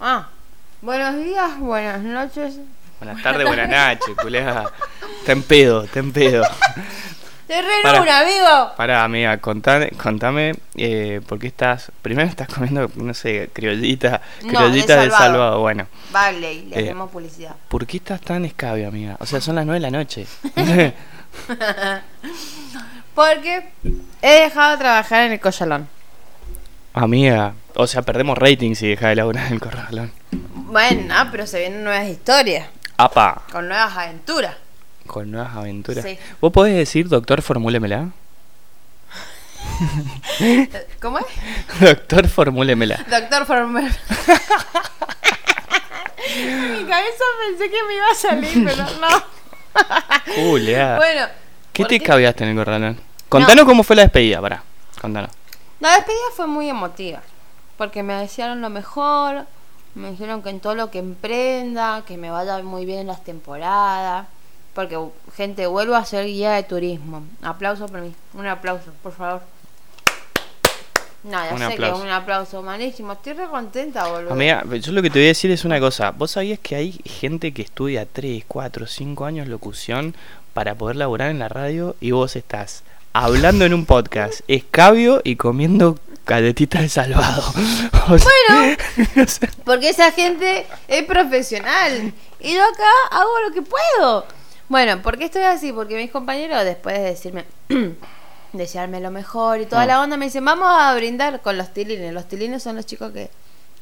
Ah, buenos días, buenas noches. Buenas tardes, buenas noches, culea. Está en pedo, está en pedo. Te re amigo. Pará, amiga, contame, contame eh, por qué estás. Primero estás comiendo, no sé, criollita, No, criollita de de Salvado. salvado. Bueno, Vale, le Eh. hacemos publicidad. ¿por qué estás tan escabio, amiga? O sea, son las nueve de la noche. Porque he dejado de trabajar en el collalón. Amiga, o sea, perdemos rating si dejas de laburar en el corralón. Bueno, pero se vienen nuevas historias, Apa, con nuevas aventuras. con nuevas aventuras. Sí. ¿Vos podés decir, doctor, formúlemela? ¿Cómo es? doctor, formúlemela. Doctor Former. En mi cabeza pensé que me iba a salir, pero no. Julia. Bueno, ¿Qué ¿por te cabiaste en el corralón? Contanos cómo fue la despedida, pará. Contanos. La despedida fue muy emotiva, porque me desearon lo mejor, me dijeron que en todo lo que emprenda, que me vaya muy bien en las temporadas, porque gente, vuelvo a ser guía de turismo. Aplauso por mí, un aplauso, por favor. No, ya Un sé aplauso. que es un aplauso malísimo, estoy re contenta, boludo. Amiga, yo lo que te voy a decir es una cosa. ¿Vos sabías que hay gente que estudia 3, 4, 5 años locución para poder laburar en la radio y vos estás hablando en un podcast, escabio y comiendo galletitas de salvado? O sea, o sea, Porque esa gente es profesional. Y yo acá hago lo que puedo. Bueno, ¿por qué estoy así? Porque mis compañeros, después de decirme, desearme lo mejor y toda Ah. la onda, me dicen, vamos a brindar con los tilines. Los tilines son los chicos que,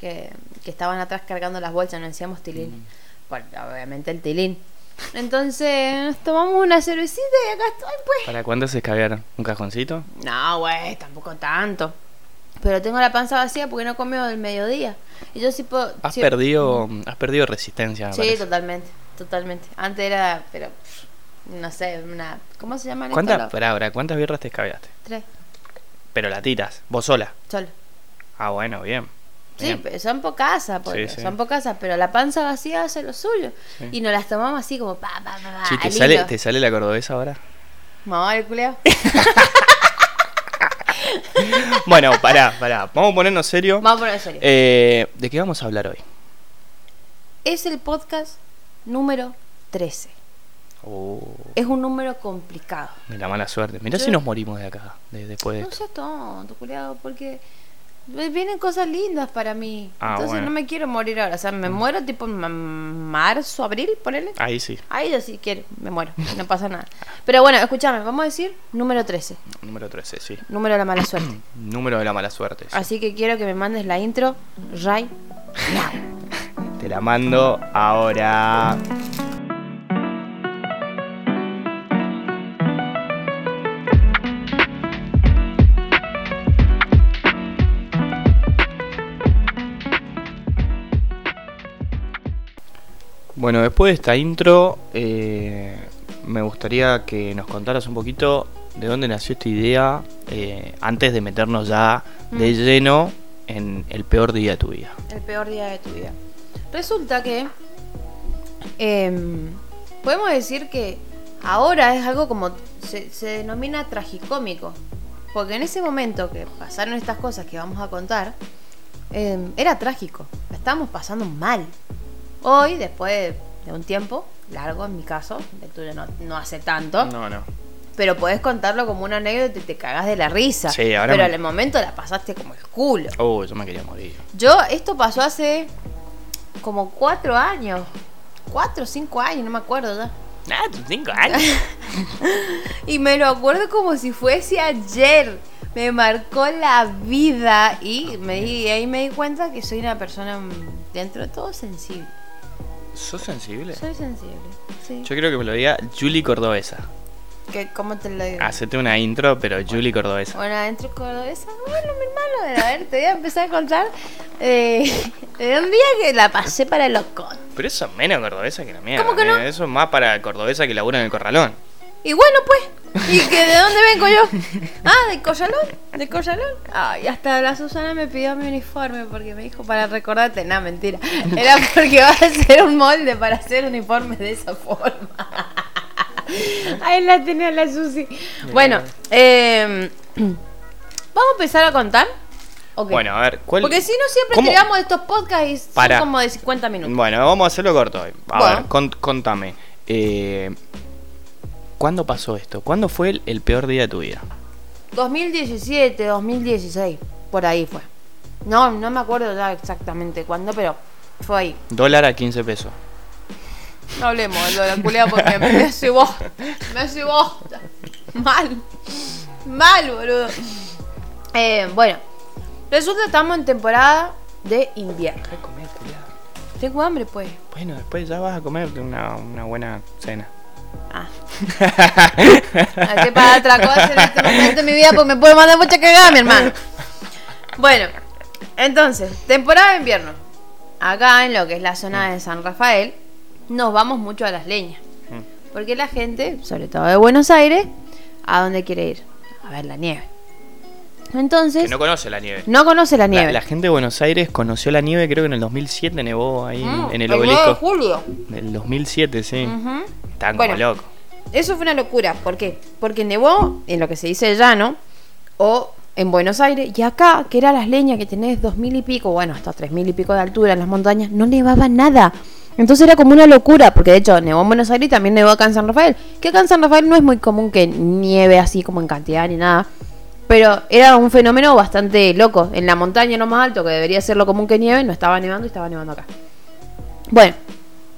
que, que estaban atrás cargando las bolsas, no decíamos tilines. Mm. Bueno, obviamente el tilín. Entonces, nos tomamos una cervecita y acá estoy, pues. ¿Para cuándo se escabiaron? ¿Un cajoncito? No, güey, tampoco tanto. Pero tengo la panza vacía porque no comí del mediodía. Y yo sí puedo. Has sí- perdido, has perdido resistencia, Sí, parece. totalmente, totalmente. Antes era, pero no sé, una ¿cómo se llaman ¿Cuántas, pará, ¿cuántas birras te escabiaste? Tres, Pero latitas, vos sola. solo. Ah, bueno, bien. Sí, pero son pocas, porque Sí, sí. son pocas, pero la panza vacía hace lo suyo. Sí. Y nos las tomamos así como pa pa pa. pa, Sí, ¿te al sale. ¿te sale la cordobesa ahora? Mamá del culeo. Bueno, pará, pará. Vamos a ponernos serio. Vamos a poner en serio. Eh, ¿De qué vamos a hablar hoy? Es el podcast número 13. Oh, Es un número complicado. la mala suerte. Mirá Yo- si nos morimos de acá, de- después de No esto. seas tonto, culiado, porque vienen cosas lindas para mí. Ah, Entonces bueno. No me quiero morir ahora. O sea, me muero tipo marzo, abril, ponele. Ahí sí, Ahí yo sí quiero, me muero, no pasa nada. Pero bueno, escúchame, vamos a decir número 13, número 13, sí. número de la mala suerte. Número de la mala suerte. sí. Así que quiero que me mandes la intro, Ray. Te la mando ahora. Bueno, después de esta intro, eh, me gustaría que nos contaras un poquito de dónde nació esta idea eh, antes de meternos ya de Mm. lleno en el peor día de tu vida. El peor día de tu vida. Resulta que em, podemos decir que ahora es algo como se, se denomina tragicómico. Porque en ese momento que pasaron estas cosas que vamos a contar, em, era trágico. La estábamos pasando mal. Hoy, después de un tiempo, largo en mi caso, el tuyo no, no hace tanto, No, no. pero podés contarlo como una anécdota y te cagás de la risa. Sí, ahora pero me- en el momento la pasaste como el culo. Oh, yo me quería morir. Yo, esto pasó hace como cuatro años. Cuatro o cinco años, no me acuerdo ya. Ah, tus cinco años. Y me lo acuerdo como si fuese ayer. Me marcó la vida y me di, ahí me di cuenta que soy una persona mm, dentro de todo sensible. ¿Sos sensible? Soy sensible, sí. Yo creo que me lo diga Julie Cordobesa. ¿Qué- ¿Cómo te lo digo? Hacete una intro, pero Julie Cordobesa. Bueno, adentro cordobesa. Bueno, mi hermano, a ver, te voy a empezar a contar eh, de un día que la pasé para el loco. Pero eso es menos cordobesa que la mierda. ¿Cómo que no? eh. Eso es más para cordobesa que labura en el corralón. Y bueno, pues, ¿y que de dónde vengo yo? Ah, de Collalón, de Collalón. Ay, hasta la Susana me pidió mi uniforme porque me dijo para recordarte. No, mentira. Era porque va a hacer un molde para hacer uniformes de esa forma. Ahí la tenía la Susi. Bueno, eh, vamos a empezar a contar. Bueno, a ver, ¿cuál? Porque si no, siempre ¿Cómo? tiramos estos podcasts y son Para. como de 50 minutos. Bueno, vamos a hacerlo corto hoy. A Bueno. ver, contame. Eh, ¿Cuándo pasó esto? ¿Cuándo fue el, el peor día de tu vida? 2017, 2016, por ahí fue. No, no me acuerdo ya exactamente cuándo, pero fue ahí. Dólar a 15 pesos. No hablemos de la culea porque me hace bosta. Me hace bosta. Mal. Mal, boludo. Eh, bueno, resulta que estamos en temporada de invierno. Comer. Tengo hambre, pues. Bueno, después ya vas a comer una, una buena cena. Ah. Hay que pagar otra cosa en este momento de mi vida porque me puedo mandar mucha cagada, mi hermano. Bueno, entonces, temporada de invierno. Acá en lo que es la zona de San Rafael, nos vamos mucho a las leñas. Mm. Porque la gente, sobre todo de Buenos Aires, ¿a dónde quiere ir? A ver la nieve. Entonces, Que no conoce la nieve. no conoce la nieve. la gente de Buenos Aires conoció la nieve, creo que en el 2007 nevó ahí en- Mm, en el 9 de obelisco. julio. Del 2007, sí. Estaban como Bueno. locos. Eso fue una locura. ¿Por qué? Porque nevó en lo que se dice llano o en Buenos Aires y acá, que era las leñas que tenés dos mil y pico, bueno, hasta tres mil y pico de altura en las montañas, no nevaba nada. Entonces era como una locura, porque de hecho nevó en Buenos Aires y también nevó acá en San Rafael. Que acá en San Rafael no es muy común que nieve así como en cantidad ni nada. Pero era un fenómeno bastante loco. En la montaña no más alto, que debería ser lo común que nieve, no estaba nevando y estaba nevando acá. Bueno,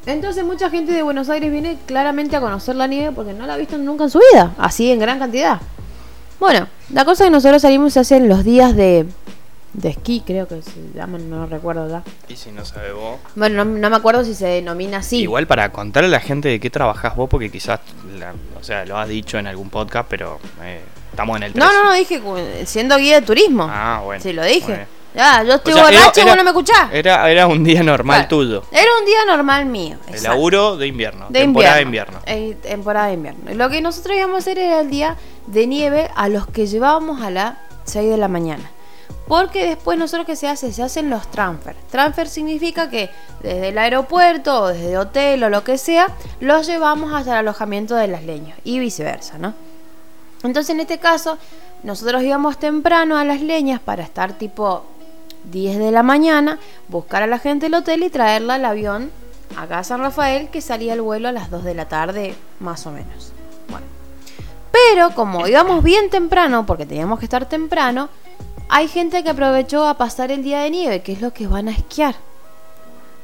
entonces mucha gente de Buenos Aires viene claramente a conocer la nieve porque no la ha visto nunca en su vida, así en gran cantidad. Bueno, la cosa que nosotros salimos se hacen los días de, de esquí, creo que se llaman, no recuerdo ya. Y si no sabe vos. Bueno, no, no me acuerdo si se denomina así. Igual para contarle a la gente de qué trabajás vos, porque quizás, la- o sea, lo has dicho en algún podcast, pero eh, estamos en el 3. No, no, no, dije siendo guía de turismo. Ah, bueno. Sí, lo dije. Ya, yo estoy O sea, y vos no me escuchás. Era, era un día normal Claro. tuyo. Era un día normal mío. El exacto. laburo de invierno. De temporada de invierno. Eh, temporada de invierno. Lo que nosotros íbamos a hacer era el día de nieve a los que llevábamos a las 6 de la mañana. Porque después nosotros que se hace, se hacen los transfer. Transfer significa que desde el aeropuerto o desde hotel o lo que sea, los llevamos hasta el alojamiento de las leñas y viceversa, ¿no? Entonces en este caso, nosotros íbamos temprano a las leñas para estar tipo 10 de la mañana, buscar a la gente del hotel y traerla al avión acá a San Rafael, que salía el vuelo a las 2 de la tarde, más o menos. Bueno. Pero como íbamos bien temprano, porque teníamos que estar temprano, hay gente que aprovechó a pasar el día de nieve, que es lo que van a esquiar.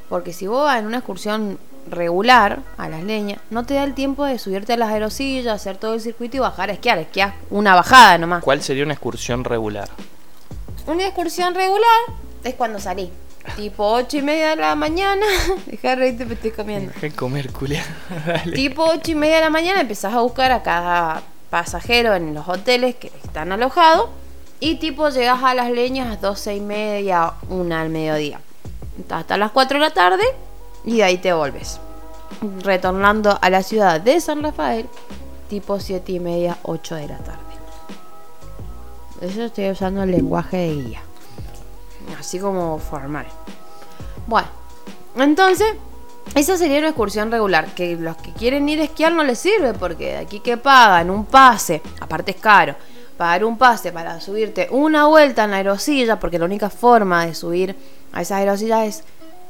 Porque si vos vas en una excursión regular a las leñas, no te da el tiempo de subirte a las aerosillas, hacer todo el circuito y bajar a esquiar. Esquias una bajada nomás. ¿Cuál sería una excursión regular? Una excursión regular es cuando salí. Tipo 8 y media de la mañana. Deja de reírte, me estoy comiendo. Dejé de comer, culia. Tipo 8 y media de la mañana empezás a buscar a cada pasajero en los hoteles que están alojados. Y tipo llegas a las leñas a 12 y media, una al mediodía. Hasta las 4 de la tarde y de ahí te vuelves. Retornando a la ciudad de San Rafael, tipo 7 y media, 8 de la tarde. Eso estoy usando el lenguaje de guía. Así como formal. Bueno, entonces, esa sería una excursión regular. Que los que quieren ir a esquiar no les sirve porque de aquí que pagan un pase, aparte es caro, pagar un pase para subirte una vuelta en la aerosilla, porque la única forma de subir a esas aerosillas es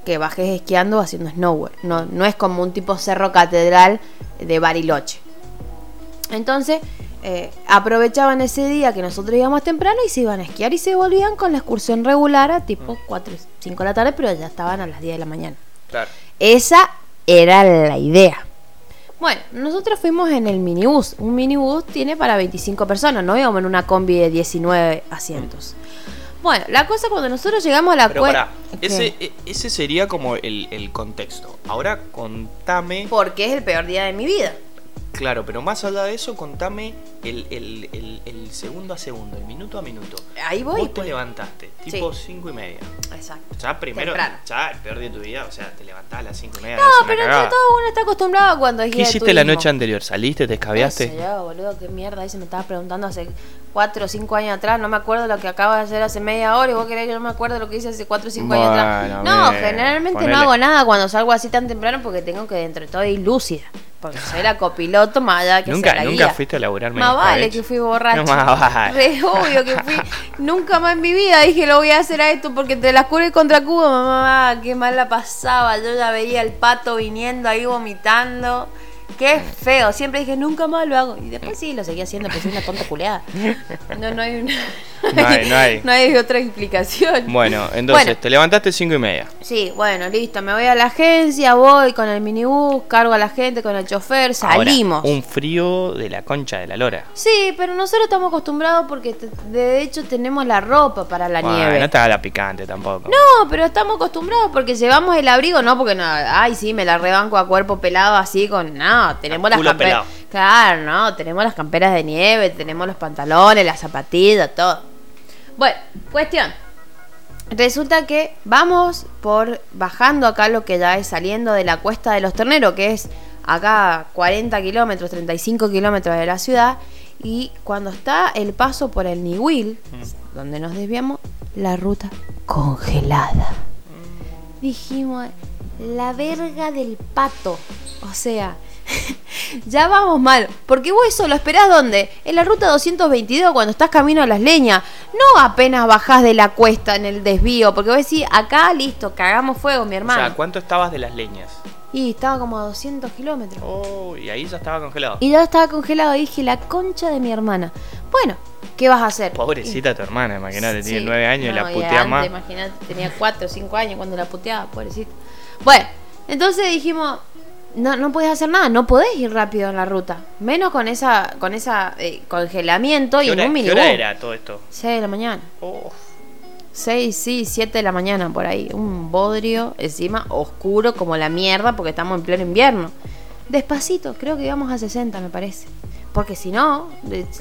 que bajes esquiando o haciendo snowboard. No, no es como un tipo cerro catedral de Bariloche. Entonces, eh, aprovechaban ese día que nosotros íbamos temprano y se iban a esquiar y se volvían con la excursión regular a tipo 4, 5 de la tarde, pero ya estaban a las 10 de la mañana. Claro. Esa era la idea. Bueno, nosotros fuimos en el minibús. Un minibús tiene para 25 personas, no íbamos en una combi de 19 asientos. Bueno, la cosa cuando nosotros llegamos a la Pero pará, ¿Qué? ese, e- ese sería como el, el contexto. Ahora contame. Porque es el peor día de mi vida. Claro, pero más allá de eso, contame el, el- el- el segundo a segundo, el minuto a minuto. Ahí voy. Vos te pues. levantaste, tipo 5 y media. Exacto. Ya primero, Temprano. ya el peor día de tu vida, o sea, te levantás a las 5 y media. No, pero entre todo uno está acostumbrado cuando es ¿Qué de hiciste la turismo. noche anterior? ¿Saliste? ¿Te Qué escabeaste? sé yo, boludo, qué mierda. Ahí se me estaba preguntando hace 4 o 5 años atrás. No me acuerdo lo que acabo de hacer hace media hora. Y vos querés que yo no me acuerdo lo que hice hace 4 o 5 años atrás. Bueno, No, generalmente ponele. no hago nada cuando salgo así tan temprano porque tengo que dentro de todo ir lúcida. porque soy la copiloto más allá que Nunca, sea la nunca guía. fuiste a laburarme. Más vale que fui borracha. No, más vale. Re obvio que fui. Nunca más en mi vida dije lo voy a hacer a esto porque te las curé contra Cuba, mamá. Qué mal la pasaba. Yo ya veía el pato viniendo ahí vomitando. Qué feo. Siempre dije nunca más lo hago. Y después sí lo seguí haciendo, pues soy una tonta culeada. No, no hay una. No hay, no hay. no hay otra explicación. Bueno, entonces Bueno. te levantaste cinco y media. Sí, bueno, listo. Me voy a la agencia, voy con el minibús, cargo a la gente, con el chofer, Ahora, salimos. un frío de la concha de la lora. Sí, pero nosotros estamos acostumbrados porque de hecho tenemos la ropa para la Bueno, nieve. No te haga la picante tampoco. No, pero estamos acostumbrados porque llevamos el abrigo, no porque no, ay sí, me la rebanco a cuerpo pelado así con, no, tenemos las camperas. Claro, no, tenemos las camperas de nieve, tenemos los pantalones, las zapatillas, todo. Bueno, cuestión. Resulta que vamos por bajando acá lo que ya es saliendo de la cuesta de los terneros, que es acá 40 kilómetros, 35 kilómetros de la ciudad. Y cuando está el paso por el Niwil, donde nos desviamos, la ruta congelada. Dijimos, la verga del pato. O sea, ya vamos mal. Porque vos eso lo esperás donde? En la ruta 222 cuando estás camino a las leñas. No apenas bajás de la cuesta en el desvío. Porque vos decís, acá listo, cagamos fuego, mi O hermano. sea, ¿cuánto estabas de las leñas? Y estaba como a 200 kilómetros. Oh, y ahí ya estaba congelado. Y ya estaba congelado. Y dije, la concha de mi hermana. Bueno, ¿qué vas a hacer? Pobrecita tu hermana, imagínate, tiene Sí. nueve años y No, la putea más. Imagínate, tenía cuatro o cinco años cuando la puteaba, pobrecito. Bueno, entonces dijimos, no, no puedes hacer nada, no podés ir rápido en la ruta. Menos con esa, con esa eh, congelamiento y ¿Qué en un qué minibús. hora era todo esto? 6 de la mañana. Oh, 6, sí, 7 de la mañana por ahí. Un bodrio encima oscuro como la mierda porque estamos en pleno invierno. Despacito, creo que íbamos a 60 me parece. Porque si no,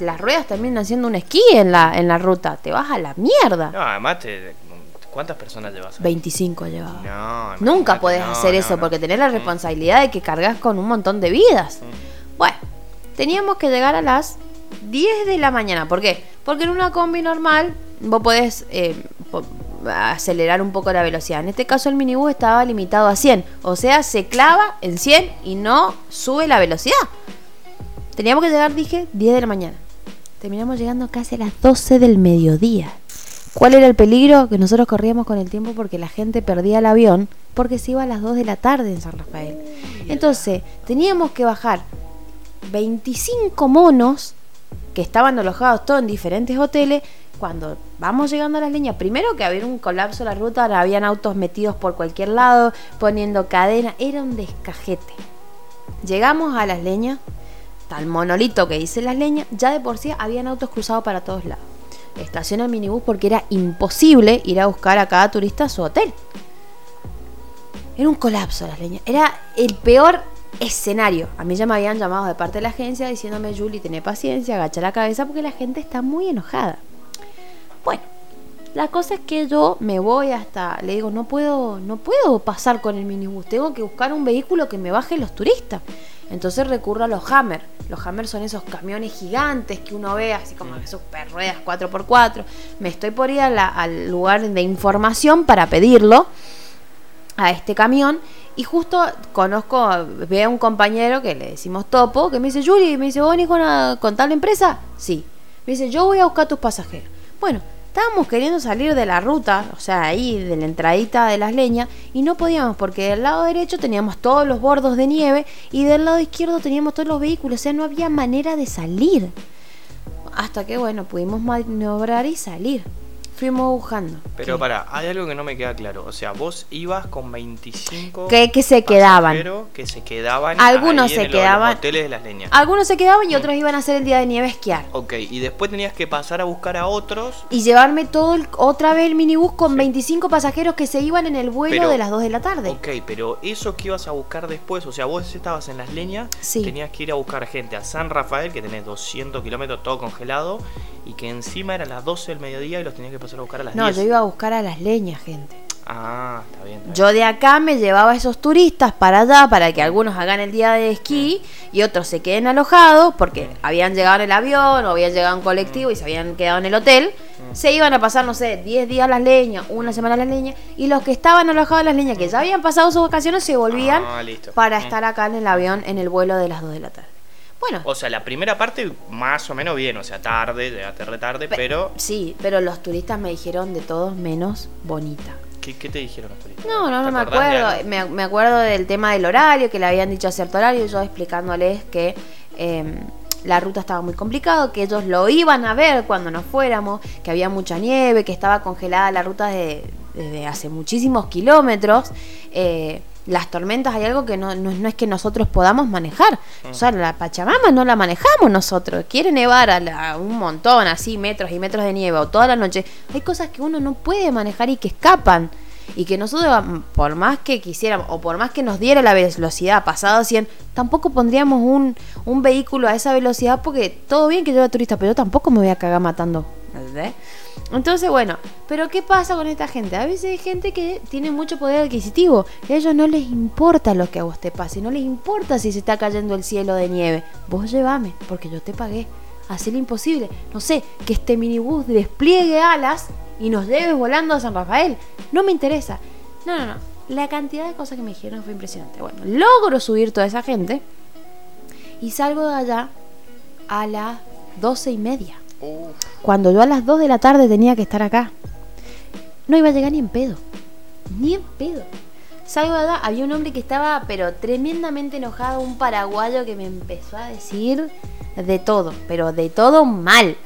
las ruedas terminan siendo un esquí en la, en la ruta. Te vas a la mierda. no, además, te, ¿cuántas personas llevas? ahí? 25 llevaba. No, Nunca podés no, hacer no, eso porque tenés la Mm. responsabilidad de que cargas con un montón de vidas. Bueno, teníamos que llegar a las 10 de la mañana. ¿Por qué? Porque en una combi normal vos podés eh, acelerar un poco la velocidad. En este caso el minibús estaba limitado a 100. O sea, se clava en 100 y no sube la velocidad. Teníamos que llegar, dije, 10 de la mañana. Terminamos llegando casi a las 12 del mediodía. ¿Cuál era el peligro? Que nosotros corríamos con el tiempo porque la gente perdía el avión porque se iba a las 2 de la tarde en San Rafael. Entonces, teníamos que bajar 25 monos que estaban alojados todos en diferentes hoteles. Cuando vamos llegando a las líneas, primero que había un colapso en la ruta, habían autos metidos por cualquier lado, poniendo cadena, era un descajete. Llegamos a las leñas, tal monolito que dice las leñas, ya de por sí habían autos cruzados para todos lados. Estaciona el minibús porque era imposible ir a buscar a cada turista a su hotel. Era un colapso las leñas. Era el peor escenario. A mí ya me habían llamado de parte de la agencia diciéndome, Julie, tené paciencia, agacha la cabeza porque la gente está muy enojada. Bueno, la cosa es que yo me voy hasta, le digo, no puedo, no puedo pasar con el minibús, tengo que buscar un vehículo que me baje los turistas. Entonces recurro a los Hammer. Los Hammer son esos camiones gigantes que uno ve, así como que super ruedas 4x4. Me estoy por ir a la- al lugar de información para pedirlo a este camión y justo conozco, veo a un compañero que le decimos Topo, que me dice, Yuri, me dice, ¿vos venís con, una- con tal empresa? Sí. Me dice, yo voy a buscar tus pasajeros. Bueno, estábamos queriendo salir de la ruta, o sea, ahí de la entradita de las leñas, y no podíamos porque del lado derecho teníamos todos los bordos de nieve y del lado izquierdo teníamos todos los vehículos, o sea, no había manera de salir. Hasta que, bueno, pudimos maniobrar y salir. Fuimos buscando. Pero ¿Qué? pará, hay algo que no me queda claro. O sea, vos ibas con 25 Que- que se quedaban. que se quedaban. Algunos ahí se en lo- los quedaban- hoteles de las leñas. Algunos se quedaban y otros iban a hacer el día de nieve a esquiar. Ok, y después tenías que pasar a buscar a otros. Y llevarme todo el- otra vez el minibús con Sí. 25 pasajeros que se iban en el vuelo Pero- de las 2 de la tarde. Ok, pero eso que ibas a buscar después, o sea, vos estabas en las leñas, Sí. tenías que ir a buscar gente a San Rafael, que tenés 200 kilómetros todo congelado, y que encima eran las 12 del mediodía y los tenías que pasar a buscar a las No, 10. yo iba a buscar a las leñas, gente. Ah, está bien. está bien. Yo de acá me llevaba a esos turistas para allá para que algunos hagan el día de esquí y otros se queden alojados porque habían llegado en el avión o habían llegado en colectivo y se habían quedado en el hotel. Se iban a pasar, no sé, 10 días las leñas, una semana a las leñas y los que estaban alojados en las leñas que ya habían pasado sus vacaciones se volvían Ah, listo. para Mm. estar acá en el avión en el vuelo de las 2 de la tarde. Bueno, O sea, la primera parte más o menos bien, o sea, tarde, llegaste re tarde, pe- pero sí, pero los turistas me dijeron de todos menos bonita. ¿qué, qué te dijeron los turistas? No, no, ¿Te no me acuerdo. Me, me acuerdo del tema del horario, que le habían dicho a cierto horario, yo explicándoles que eh, la ruta estaba muy complicado, que ellos lo iban a ver cuando nos fuéramos, que había mucha nieve, que estaba congelada la ruta de- desde hace muchísimos kilómetros. Eh, las tormentas hay algo que no, no, es que nosotros podamos manejar. O sea, la Pachamama no la manejamos nosotros. Quiere nevar a la- un montón, así, metros y metros de nieve, o toda la noche. Hay cosas que uno no puede manejar y que escapan. Y que nosotros, por más que quisiéramos, o por más que nos diera la velocidad pasado 100, tampoco pondríamos un, un vehículo a esa velocidad porque todo bien que yo era turista, pero yo tampoco me voy a cagar matando. Entonces, bueno, pero ¿qué pasa con esta gente? A veces hay gente que tiene mucho poder adquisitivo a ellos no les importa lo que a vos te pase, no les importa si se está cayendo el cielo de nieve. Vos llévame, porque yo te pagué. Hacer lo imposible. No sé, que este minibús despliegue alas y nos lleves volando a San Rafael. No me interesa. No, no, no. La cantidad de cosas que me dijeron fue impresionante. Bueno, logro subir toda esa gente y salgo de allá a las doce y media. Cuando yo a las 2 de la tarde tenía que estar acá. No iba a llegar ni en pedo. Ni en pedo. Salgo de había un hombre que estaba pero tremendamente enojado, un paraguayo que me empezó a decir de todo, pero de todo mal.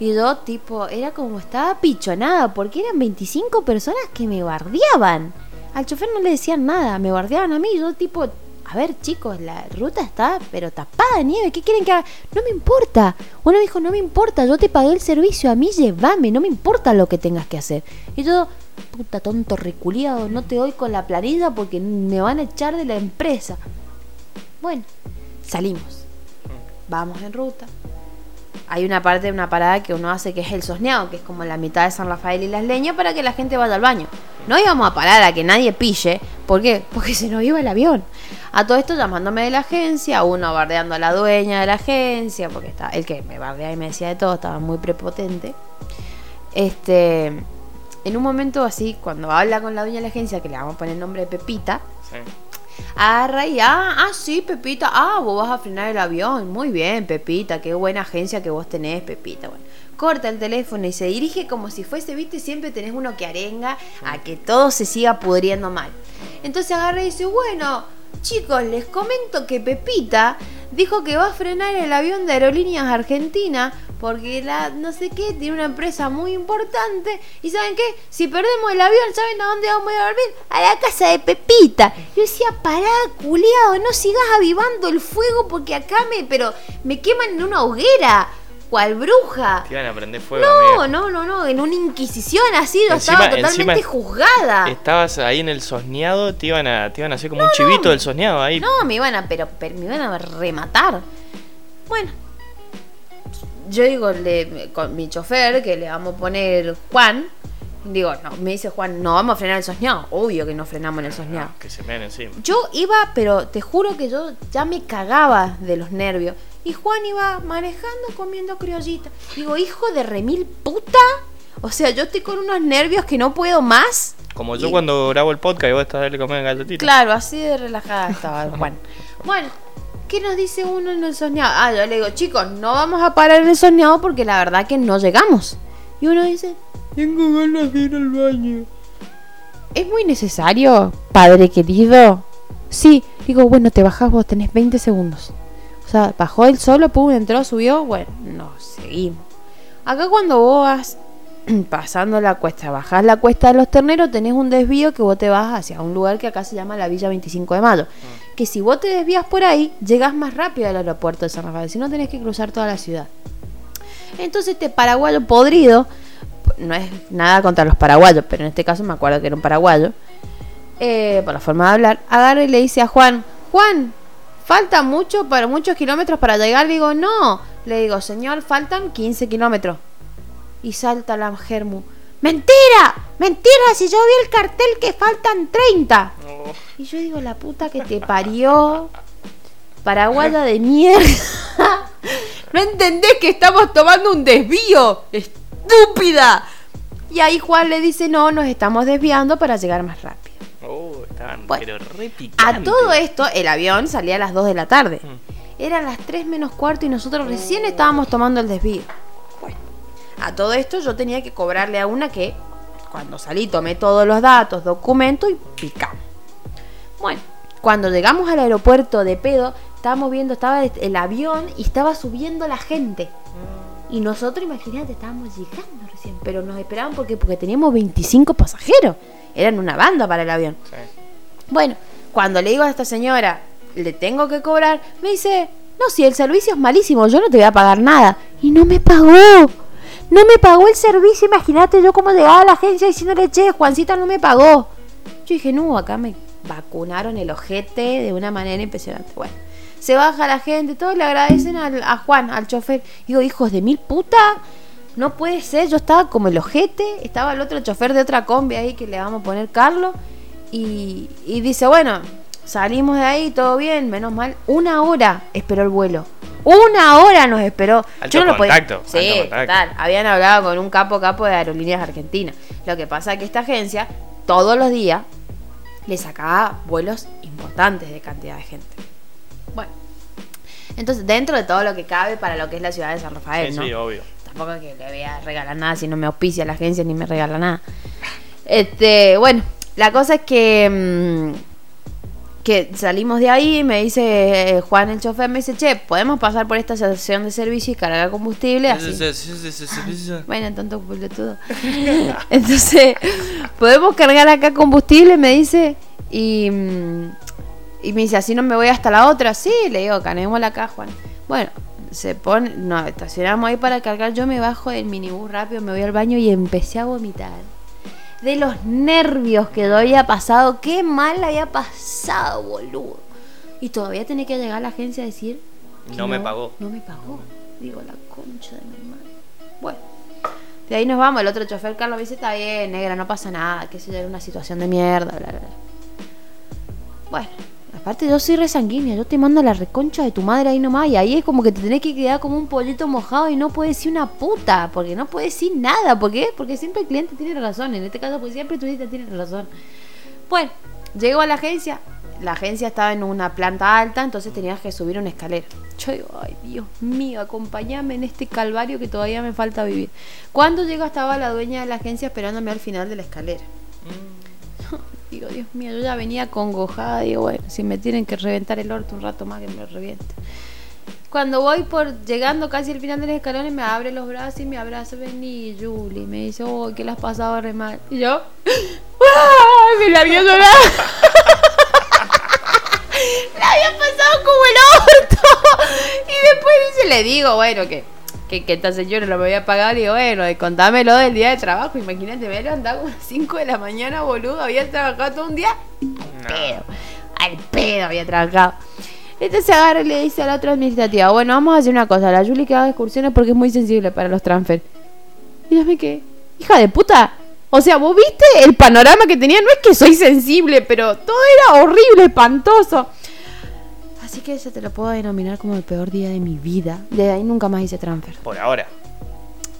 Y yo tipo, era como estaba pichonada, porque eran 25 personas que me bardeaban. Al chofer no le decían nada, me bardeaban a mí, yo tipo, a ver chicos, la ruta está pero tapada de nieve, ¿qué quieren que haga? No me importa. Uno dijo, no me importa, yo te pagué el servicio, a mí llévame, no me importa lo que tengas que hacer. Y yo, puta tonto reculiado, no te doy con la planilla porque me van a echar de la empresa. Bueno, salimos. Vamos en ruta. Hay una parte de una parada que uno hace que es el sosneado, que es como la mitad de San Rafael y las leñas para que la gente vaya al baño. No íbamos a parar a que nadie pille. ¿Por qué? Porque se nos iba el avión. A todo esto llamándome de la agencia, uno bardeando a la dueña de la agencia, porque está, el que me bardeaba y me decía de todo, estaba muy prepotente. Este, en un momento así, cuando habla con la dueña de la agencia, que le vamos a poner el nombre de Pepita, sí. Agarra y ah, ah, sí, Pepita. Ah, vos vas a frenar el avión. Muy bien, Pepita. Qué buena agencia que vos tenés, Pepita. Bueno, corta el teléfono y se dirige como si fuese, viste, siempre tenés uno que arenga a que todo se siga pudriendo mal. Entonces agarra y dice, bueno, chicos, les comento que Pepita dijo que va a frenar el avión de Aerolíneas Argentina porque la no sé qué tiene una empresa muy importante. Y saben qué si perdemos el avión saben a dónde vamos a a dormir a la casa de Pepita. Yo decía pará culiado no sigas avivando el fuego porque acá me pero me queman en una hoguera cual bruja Te iban a prender fuego, no amiga. no no no en una inquisición así yo Encima- estaba totalmente juzgada Estabas ahí en el sosneado, te iban a, te iban a hacer como un chivito del sosneado ahí. No, me iban a, pero, pero me iban a rematar. Bueno, yo digo, le, con mi chofer, que le vamos a poner Juan, digo, no, me dice Juan, no vamos a frenar el sosneado. Obvio que no frenamos en el sosneado. Que se ven encima. Yo iba, pero te juro que yo ya me cagaba de los nervios. Y Juan iba manejando, comiendo criollita. Digo, hijo de remil puta. O sea, yo estoy con unos nervios que no puedo más. Como yo Y- cuando grabo el podcast y vos estás darle comer galletitas. Claro, así de relajada estaba Juan. Bueno, ¿qué nos dice uno en el soñado? Ah, yo le digo, chicos, no vamos a parar en el soñado porque la verdad que no llegamos. Y uno dice, Tengo ganas de ir al baño. ¿es muy necesario, padre querido? Sí, digo, bueno, te bajás vos, tenés 20 segundos. O sea, bajó él solo, pum, entró, subió, bueno, no, seguimos. Acá cuando vos vas pasando la cuesta, bajás la cuesta de los terneros, tenés un desvío que vos te vas hacia un lugar que acá se llama la Villa 25 de Mayo. Que si vos te desvías por ahí, llegas más rápido al aeropuerto de San Rafael, si no tenés que cruzar toda la ciudad. Entonces este paraguayo podrido, no es nada contra los paraguayos, pero en este caso me acuerdo que era un paraguayo, eh, por la forma de hablar, agarra y le dice a Juan, Juan, falta mucho para muchos kilómetros para llegar. Le digo, no. Le digo, señor, faltan 15 kilómetros. Y salta la Germu. ¡Mentira! ¡Mentira! Si yo vi el cartel que faltan 30. Y yo digo, la puta que te parió. Paraguaya de mierda. ¿No entendés que estamos tomando un desvío? ¡Estúpida! Y ahí Juan le dice, no, nos estamos desviando para llegar más rápido. Estaban Bueno, pero re A todo esto, el avión salía a las 2 de la tarde. Mm. Eran las 3 menos cuarto y nosotros recién estábamos tomando el desvío. Bueno, a todo esto yo tenía que cobrarle a una que cuando salí tomé todos los datos, documentos y picamos. Bueno, cuando llegamos al aeropuerto de pedo, estábamos viendo, estaba el avión y estaba subiendo la gente. Y nosotros, imagínate, estábamos llegando recién, pero nos esperaban porque, porque teníamos 25 pasajeros. Eran una banda para el avión. Sí. Bueno, cuando le digo a esta señora, le tengo que cobrar, me dice, no, si el servicio es malísimo, yo no te voy a pagar nada. Y no me pagó. No me pagó el servicio, imagínate yo cómo llegaba a la agencia diciéndole, che, Juancita no me pagó. Yo dije, no, acá me vacunaron el ojete de una manera impresionante. Bueno, se baja la gente, todos le agradecen a Juan, al chofer. Digo, hijos de mil puta, no puede ser, yo estaba como el ojete, estaba el otro chofer de otra combi ahí que le vamos a poner Carlos. Y, y dice, bueno, salimos de ahí, todo bien, menos mal. Una hora esperó el vuelo. Una hora nos esperó. Alto Yo no lo podía- contacto, Sí, contacto. total. Habían hablado con un capo capo de Aerolíneas Argentinas. Lo que pasa es que esta agencia, todos los días, le sacaba vuelos importantes de cantidad de gente. Bueno. Entonces, dentro de todo lo que cabe para lo que es la ciudad de San Rafael, Sí, ¿no? sí, obvio. Tampoco es que le voy a regalar nada si no me auspicia la agencia ni me regala nada. Este, bueno, la cosa es que mm, que salimos de ahí, me dice eh, Juan el chofer, me dice, che, podemos pasar por esta estación de servicio y cargar combustible así. Bueno, tanto todo. Entonces, podemos cargar acá combustible, me dice, y, mm, y me dice, así no me voy hasta la otra. Sí, le digo, canémosla acá, Juan. Bueno, se pone, nos estacionamos ahí para cargar, yo me bajo del minibús rápido, me voy al baño y empecé a vomitar. De los nervios que yo había pasado, qué mal había pasado, boludo. Y todavía tenía que llegar a la agencia a decir... No me pagó. No me pagó. Digo, la concha de mi hermano. Bueno, de ahí nos vamos. El otro chofer, Carlos, me dice: Está bien, negra, no pasa nada. Que eso ya era una situación de mierda, bla, bla, bla. Bueno, aparte, yo soy re sanguínea. Yo te mando la reconcha de tu madre ahí nomás. Y ahí es como que te tenés que quedar como un pollito mojado y no puedes decir una puta. Porque no puedes decir nada. ¿Por qué? Porque siempre el cliente tiene razón. En este caso, pues siempre tu cliente tiene razón. Bueno, llego a la agencia. La agencia estaba en una planta alta, entonces tenías que subir una escalera. Yo digo, ay Dios mío, acompáñame en este calvario que todavía me falta vivir. Cuando llego estaba la dueña de la agencia esperándome al final de la escalera. Digo, Dios mío, yo ya venía congojada. Digo, bueno, si me tienen que reventar el orto un rato más, que me lo. Cuando voy por llegando casi al final de los escalones, me abre los brazos y me abraza. Vení, Julie. Me dice, oh, que la has pasado re mal. Y yo, ¡ay! Me largué a llorar. la había pasado como el orto. Y después dice, le digo, bueno, que, que, que esta señora lo me había pagado. Le digo, bueno, contámelo del día de trabajo. Imagínate, me había levantado a las 5 de la mañana, boludo. Había trabajado todo un día. Al pedo. Al pedo había trabajado. Entonces agarra y le dice a la otra administrativa, bueno, vamos a hacer una cosa, la Julie que haga excursiones porque es muy sensible para los transfer. Y yo me quedé, hija de puta. O sea, vos viste el panorama que tenía, no es que soy sensible, pero todo era horrible, espantoso. Así que eso te lo puedo denominar como el peor día de mi vida. De ahí nunca más hice transfer. Por ahora.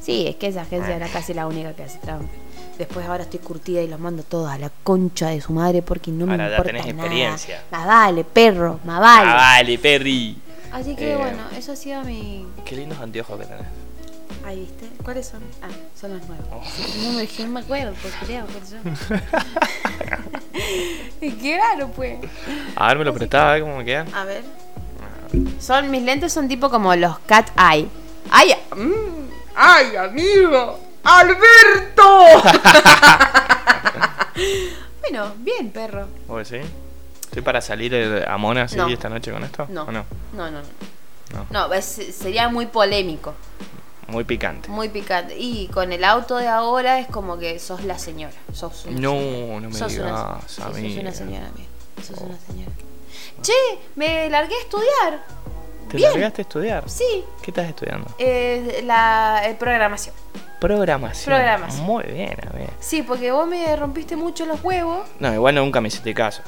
Sí, es que esa agencia era casi la única que hace transfer. Después ahora estoy curtida y los mando todos a la concha de su madre porque no me Ahora ya importa tenés nada. experiencia. Más vale, perro, más vale. Ah, vale, Perry. Así que Eh, bueno, eso ha sido mi... Qué lindos anteojos que tenés. Ahí viste. ¿Cuáles son? Ah, son los nuevos. Oh. No me, no me acuerdo, pues creo, por eso. Y Qué raro, pues. A ver, me lo prestaba, a ver cómo me quedan. A ver. Son, mis lentes son tipo como los cat eye. ¡Ay! mm, ¡Ay, amigo! ¡Alberto! bueno, bien, perro. ¿Vos? ¿Estoy para salir a Mona así No. esta noche con esto? No. ¿O no? No, no, no. No. No, es- sería muy polémico. Muy picante. Muy picante. Y con el auto de ahora es como que sos la señora. Sos una No, señora. no me sos digas, una, sos una señora, amigo. Sos una señora. Che, me largué a estudiar. ¿Te Bien. largaste a estudiar? Sí, ¿Qué estás estudiando? eh, la eh, programación. Programación. Programación. Muy bien, amigo. Sí, porque vos me rompiste mucho los huevos. No, igual nunca me hiciste caso.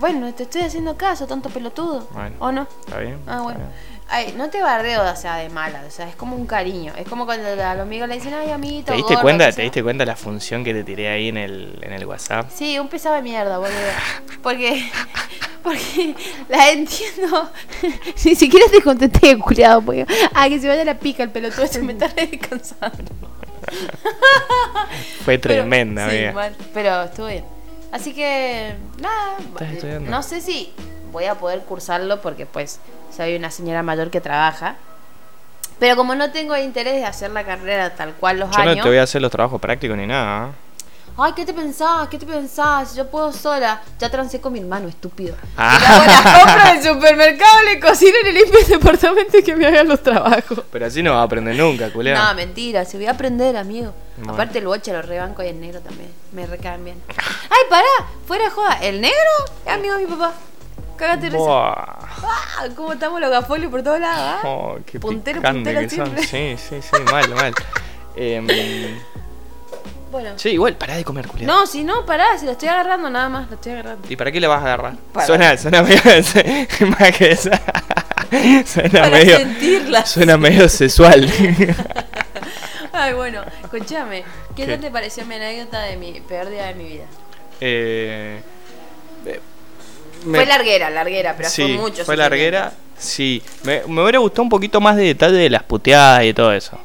Bueno, te estoy haciendo caso, tonto pelotudo. Bueno. ¿O no? ¿Está bien? Ah, Está bueno. bien. Ay, no te bardeo, o sea, de mala, o sea, es como un cariño. Es como cuando a los amigos le dicen, ay, amiguito. ¿Te diste gordo, cuenta, te sea". diste cuenta la función que te tiré ahí en el, en el WhatsApp? Sí, un pesado de mierda, boludo. Porque, porque la entiendo. Ni siquiera te contesté, culiado, porque. Ah, que se vaya la pica el pelotudo, se me está descansando. Fue Pero- tremenda, sí, amiga. mal, pero estuvo bien. Así que, nada. ¿Estás estudiando? No sé si voy a poder cursarlo porque, pues, soy una señora mayor que trabaja. Pero como no tengo interés de hacer la carrera tal cual los Yo no años. te voy a hacer los trabajos prácticos ni nada. ¿eh? Ay, ¿qué te pensás? ¿Qué te pensás? Yo puedo sola. Ya trancé con mi hermano, estúpido. Ah. Y hago las compras del supermercado, le cocino y le limpio el departamento y que me hagan los trabajos. Pero así no vas a aprender nunca, culiao. No, mentira, se voy a aprender, amigo. Bueno. Aparte el boche lo rebanco y el negro también. Me recaen bien. Ay, pará, fuera joda. ¿El negro? Es amigo de mi papá. Cágate risa. Ah, ¿Cómo estamos los gafolios por todos lados? ah? Oh, qué Puntero, puntero que son. siempre. Sí, sí, sí, mal, mal. Em, Bueno. sí, igual, pará de comer, culiao. No, si no, pará, si lo estoy agarrando nada más, lo estoy agarrando. ¿Y para qué le vas a agarrar? Para- Suena, suena medio. más que eso. Suena Para medio. sentirla. Suena medio sexual. Ay, bueno, escúchame. ¿Qué, ¿Qué? tal te pareció mi anécdota de mi peor día de mi vida? eh, eh, Fue larguera, larguera, pero sí, fue mucho. Fue larguera. Sí, me, me hubiera gustado un poquito más de detalle de las puteadas y todo eso.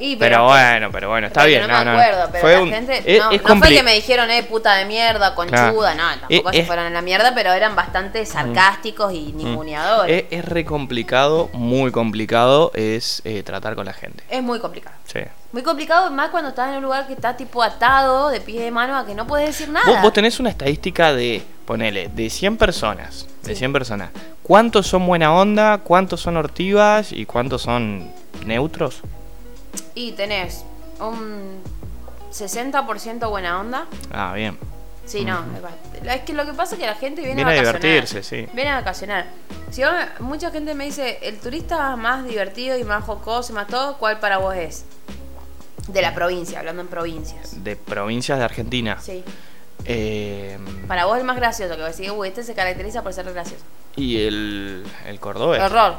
Y, Pero, bueno, pero bueno, está bien. No, No me no, acuerdo, pero fue la un- gente. es- no, es no fue que me dijeron, eh, puta de mierda, conchuda, no, tampoco Es- se fueron a la mierda, pero eran bastante sarcásticos y ninguneadores. Es, es re complicado, muy complicado, es eh, tratar con la gente. Es muy complicado. Sí. Muy complicado, más cuando estás en un lugar que está tipo atado de pie de mano a que no puedes decir nada. Vos, vos tenés una estadística de, ponele, de 100 personas. De Sí. 100 personas. ¿Cuántos son buena onda? ¿Cuántos son hortivas? ¿Y cuántos son neutros? Y tenés un 60% buena onda. Ah, bien. Sí, no. Es que lo que pasa es que la gente viene, Viene a vacacionar. divertirse, sí. Viene a vacacionar. Si vos- mucha gente me dice, el turista más divertido y más jocoso y más todo, ¿cuál para vos es? De la provincia, hablando en provincias. De provincias de Argentina. Sí. Eh, Para vos el más gracioso, que vos decís, uy, este se caracteriza por ser gracioso. y el, el cordobés. Error.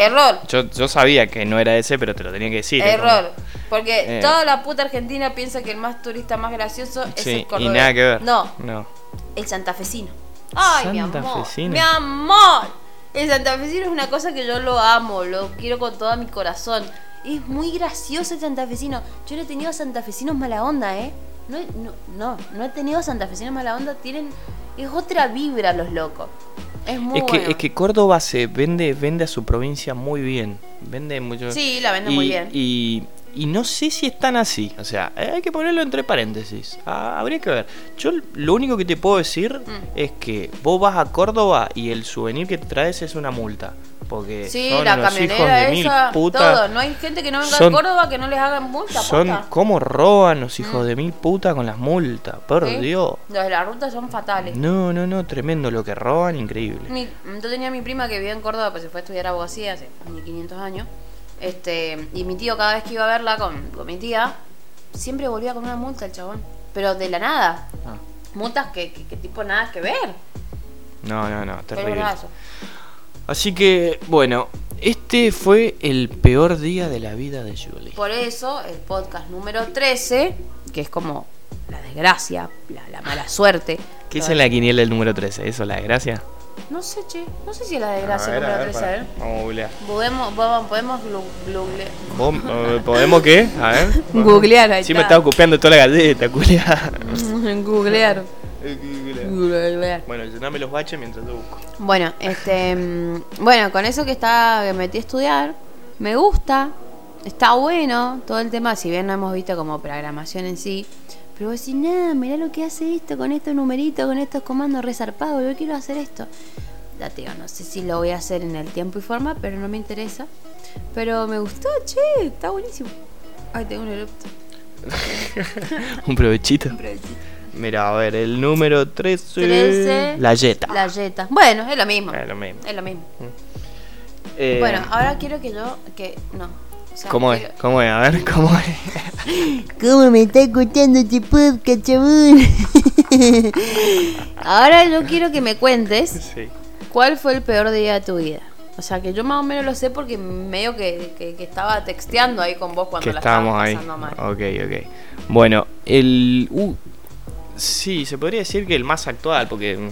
Error. Yo, yo sabía que no era ese, pero te lo tenía que decir. Error. Porque Eh. toda la puta Argentina piensa que el más turista más gracioso es Sí, el y cordobés. nada que ver. No, No. el santafesino. Ay, mi amor. Mi amor. El santafesino es una cosa que yo lo amo, lo quiero con todo mi corazón. Es muy gracioso el santafesino. Yo no he tenido santafesinos mala onda, ¿eh? No, no, no, no he tenido santafesinos mala onda. Tienen. Es otra vibra los locos. Es muy Es que, bueno. es que Córdoba se vende, vende a su provincia muy bien. Vende mucho. Sí, la vende y, muy bien. Y, y no sé si es tan así. O sea, eh, hay que ponerlo entre paréntesis. Ah, habría que ver. Yo lo único que te puedo decir Mm. es que vos vas a Córdoba y el souvenir que te traes es una multa. Porque Sí, son la unos hijos de mil esa, putas. todo. No hay gente que no venga Son- a Córdoba que no les hagan multa, Son como roban los hijos de mil putas con las multas. Por ¿Sí? Dios. Los de la ruta son fatales. No, no, no, tremendo lo que roban, increíble. Mi- yo tenía a mi prima que vivía en Córdoba, pues se fue a estudiar abogacía hace 1500 años. Este, y mi tío cada vez que iba a verla con, con mi tía, siempre volvía con una multa el chabón. Pero de la nada. Ah. Multas que, que, que tipo nada que ver. No, no, no, terrible. Así que, bueno, este fue el peor día de la vida de Julie. Por eso, el podcast número 13, que es como la desgracia, la, la mala suerte. ¿Qué es en la quiniela el número 13? ¿Eso la desgracia? No sé, che. No sé si es la desgracia el número 13, a ver. Vamos a googlear. Podemos, podemos, googlear. ¿Vos, eh, ¿Podemos qué? A ver. Googlear, ahí Sí me está. estaba copiando toda la galleta, culiada. Googlear. Eh, Googlear. Bueno, llename los baches mientras yo busco. Bueno, este, mm, bueno, con eso que está, que me metí a estudiar, me gusta, está bueno todo el tema, si bien no hemos visto como programación en sí, pero vos decís, nada, mirá lo que hace esto con estos numeritos, con estos comandos resarpados, yo quiero hacer esto. Ya te digo, no sé si lo voy a hacer en el tiempo y forma, pero no me interesa. Pero me gustó, che, está buenísimo. Ay, tengo un erupto. Un provechito. un provechito. Mira, a ver, el número 13. 13. La Jetta. La yeta. Bueno, es lo mismo. Es lo mismo. Es lo mismo. Eh, Bueno, ahora quiero que yo, que no, sea, ¿Cómo es? ¿Cómo es? A ver, ¿cómo es? ¿Cómo me está escuchando este podcast, chabón? Ahora yo quiero que me cuentes Sí. cuál fue el peor día de tu vida. O sea, que yo más o menos lo sé porque medio que, que- que estaba texteando ahí con vos cuando Que la estábamos ahí. pasando mal. Ok, ok. Bueno, el. Uh, sí, se podría decir que el más actual, porque.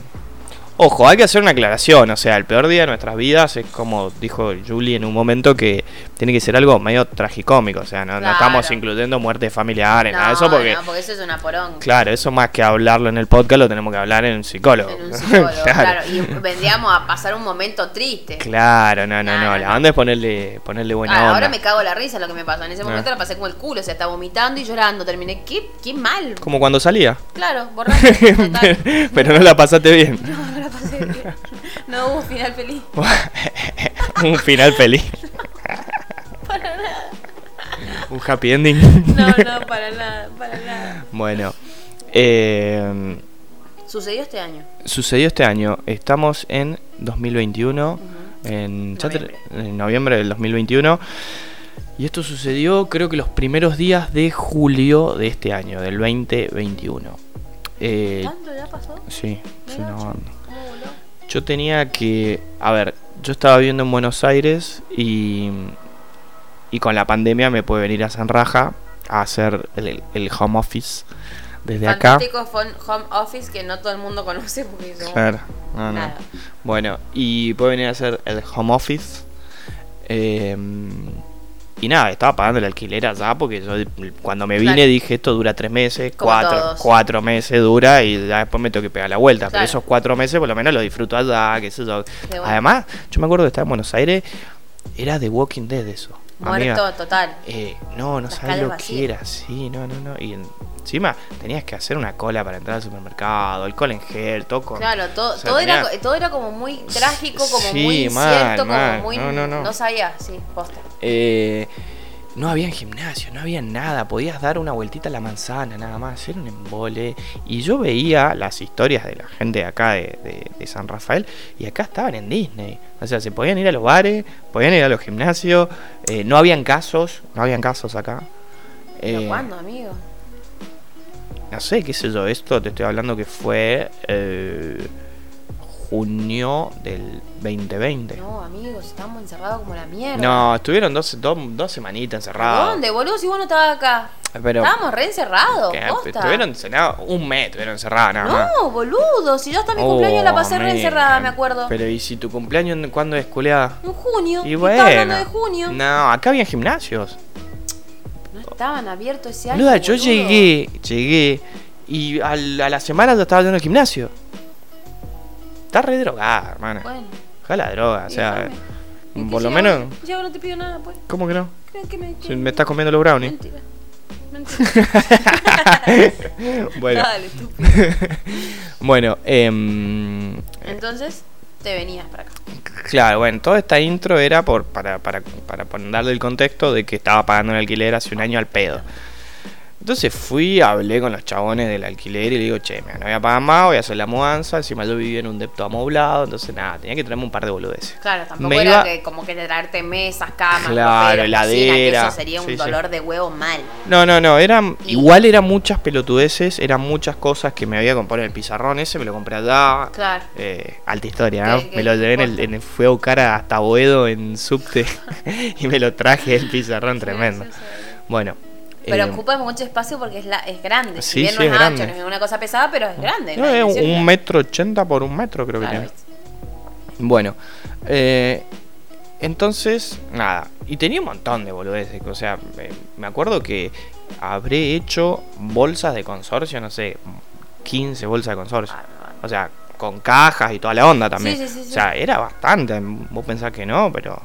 Ojo, hay que hacer una aclaración. O sea, el peor día de nuestras vidas es como dijo Julie en un momento que tiene que ser algo medio tragicómico. O sea, no, no estamos incluyendo muertes familiares, nada de eso, porque. no, porque eso es una poronga. Claro, eso más que hablarlo en el podcast lo tenemos que hablar en un psicólogo. En un psicólogo, claro. claro. Y vendríamos a pasar un momento triste. Claro, no, no, No, no. no, La no. onda es ponerle, ponerle buena Ah, onda. ahora me cago la risa lo que me pasó. En ese Ah. momento la pasé como el culo, o sea, estaba vomitando y llorando. Terminé, qué, qué mal. Como cuando salía. Claro, borracho. Pero no la pasaste bien. No, no la pasé bien. No hubo final feliz. un final feliz. Para nada. Un happy ending. No, no, para nada, para nada. bueno, eh, Sucedió este año. sucedió este año. Estamos en 2021. En, ya te- Noviembre. en noviembre del 2021. Y esto sucedió creo que los primeros días de julio de este año, del 2021. Eh, ¿Tanto ya pasó? sí, sí, una Yo tenía que. A ver, yo estaba viviendo en Buenos Aires y. Y con la pandemia me pude venir a San Raja a hacer el, el home office desde acá. Fantástico fon- home office que no todo el mundo conoce porque somos Claro, no, no. Bueno, y pude venir a hacer el home office. eh, y nada, estaba pagando el alquiler allá porque yo cuando me vine Claro. dije esto dura tres meses, Como cuatro, todos. cuatro meses dura y ya después me tengo que pegar la vuelta. Pero esos cuatro meses por lo menos lo disfruto allá, qué sé yo. Además, yo me acuerdo que estaba en Buenos Aires, era The Walking Dead eso. Amiga. Muerto total. Eh, no, no Las sabes lo que era, sí, no, no, no. Y en- encima tenías que hacer una cola para entrar al supermercado, alcohol en gel, todo con... Claro, todo, o sea, todo, era, todo era como muy trágico, como Sí, muy mal, incierto, mal. como muy. No, no, no. sabía, sí, posta. Eh, no había gimnasio, no había nada, podías dar una vueltita a la manzana nada más, era un embole. Y yo veía las historias de la gente de acá de, de- de San Rafael y acá estaban en Disney. O sea, se podían ir a los bares, podían ir a los gimnasios, eh, no habían casos, no habían casos acá. ¿Pero Eh, cuándo, amigo? No sé, qué sé yo, esto te estoy hablando que fue eh, junio del 2020. No, amigos, estamos encerrados como la mierda. No, estuvieron dos, dos, dos semanitas encerrados. ¿Dónde, boludo? Si vos no estabas acá. Pero Estábamos re encerrados, que estuvieron encerrados un mes, estuvieron encerrados nada más. No, boludo, si yo hasta mi Oh, cumpleaños la pasé re man. encerrada, me acuerdo. Pero ¿y si tu cumpleaños cuándo es, culeada? En junio. Y bueno. hablando de junio. No, No, acá había gimnasios. estaban abiertos ese año. Boluda, yo boludo. llegué, llegué y al- a la semana ya estaba yendo al gimnasio. Está re drogada, hermana. Bueno. Deja la droga, o sea, déjame. ¿Y qué por lo menos... ahora no te pido nada, pues. ¿Cómo que no? ¿Qué, qué me, Si me estás comiendo los brownies. Mentira. Mentira. bueno, Dale, estúpido. bueno, em, Entonces, te venías para acá. Claro, bueno, toda esta intro era por, para, para, para darle el contexto de que estaba pagando el alquiler hace un año al pedo. Entonces fui, hablé con los chabones del alquiler y le digo, che, mira, no voy a pagar más, voy a hacer la mudanza. Encima yo vivía en un depto amoblado, entonces nada, tenía que traerme un par de boludeces. Claro, tampoco Me era iba- que como que traerte mesas, camas, Claro, roperos, cocina, que heladera. eso sería un Sí, sí. dolor de huevo mal. No, no, no, eran, Y- igual eran muchas pelotudeces, eran muchas cosas que me había comprado en el pizarrón ese, me lo compré allá. Claro. Eh, alta historia, ¿no? ¿Qué- qué me lo llevé en el, en el- fui a buscar hasta Boedo en subte y me lo traje el pizarrón tremendo. Sí. Bueno. Pero eh, ocupa mucho espacio porque es, la, es grande. Sí, si bien sí, no es, es ancho, grande. no es una cosa pesada, pero es grande. no, es un grande. metro ochenta por un metro creo que tiene. Bueno, eh, entonces, nada. Y tenía un montón de boludeces. O sea, me, acuerdo que habré hecho bolsas de consorcio, no sé, 15 bolsas de consorcio. O sea, con cajas y toda la onda también. Sí, sí, sí, sí. O sea, era bastante. Vos pensás que no, pero.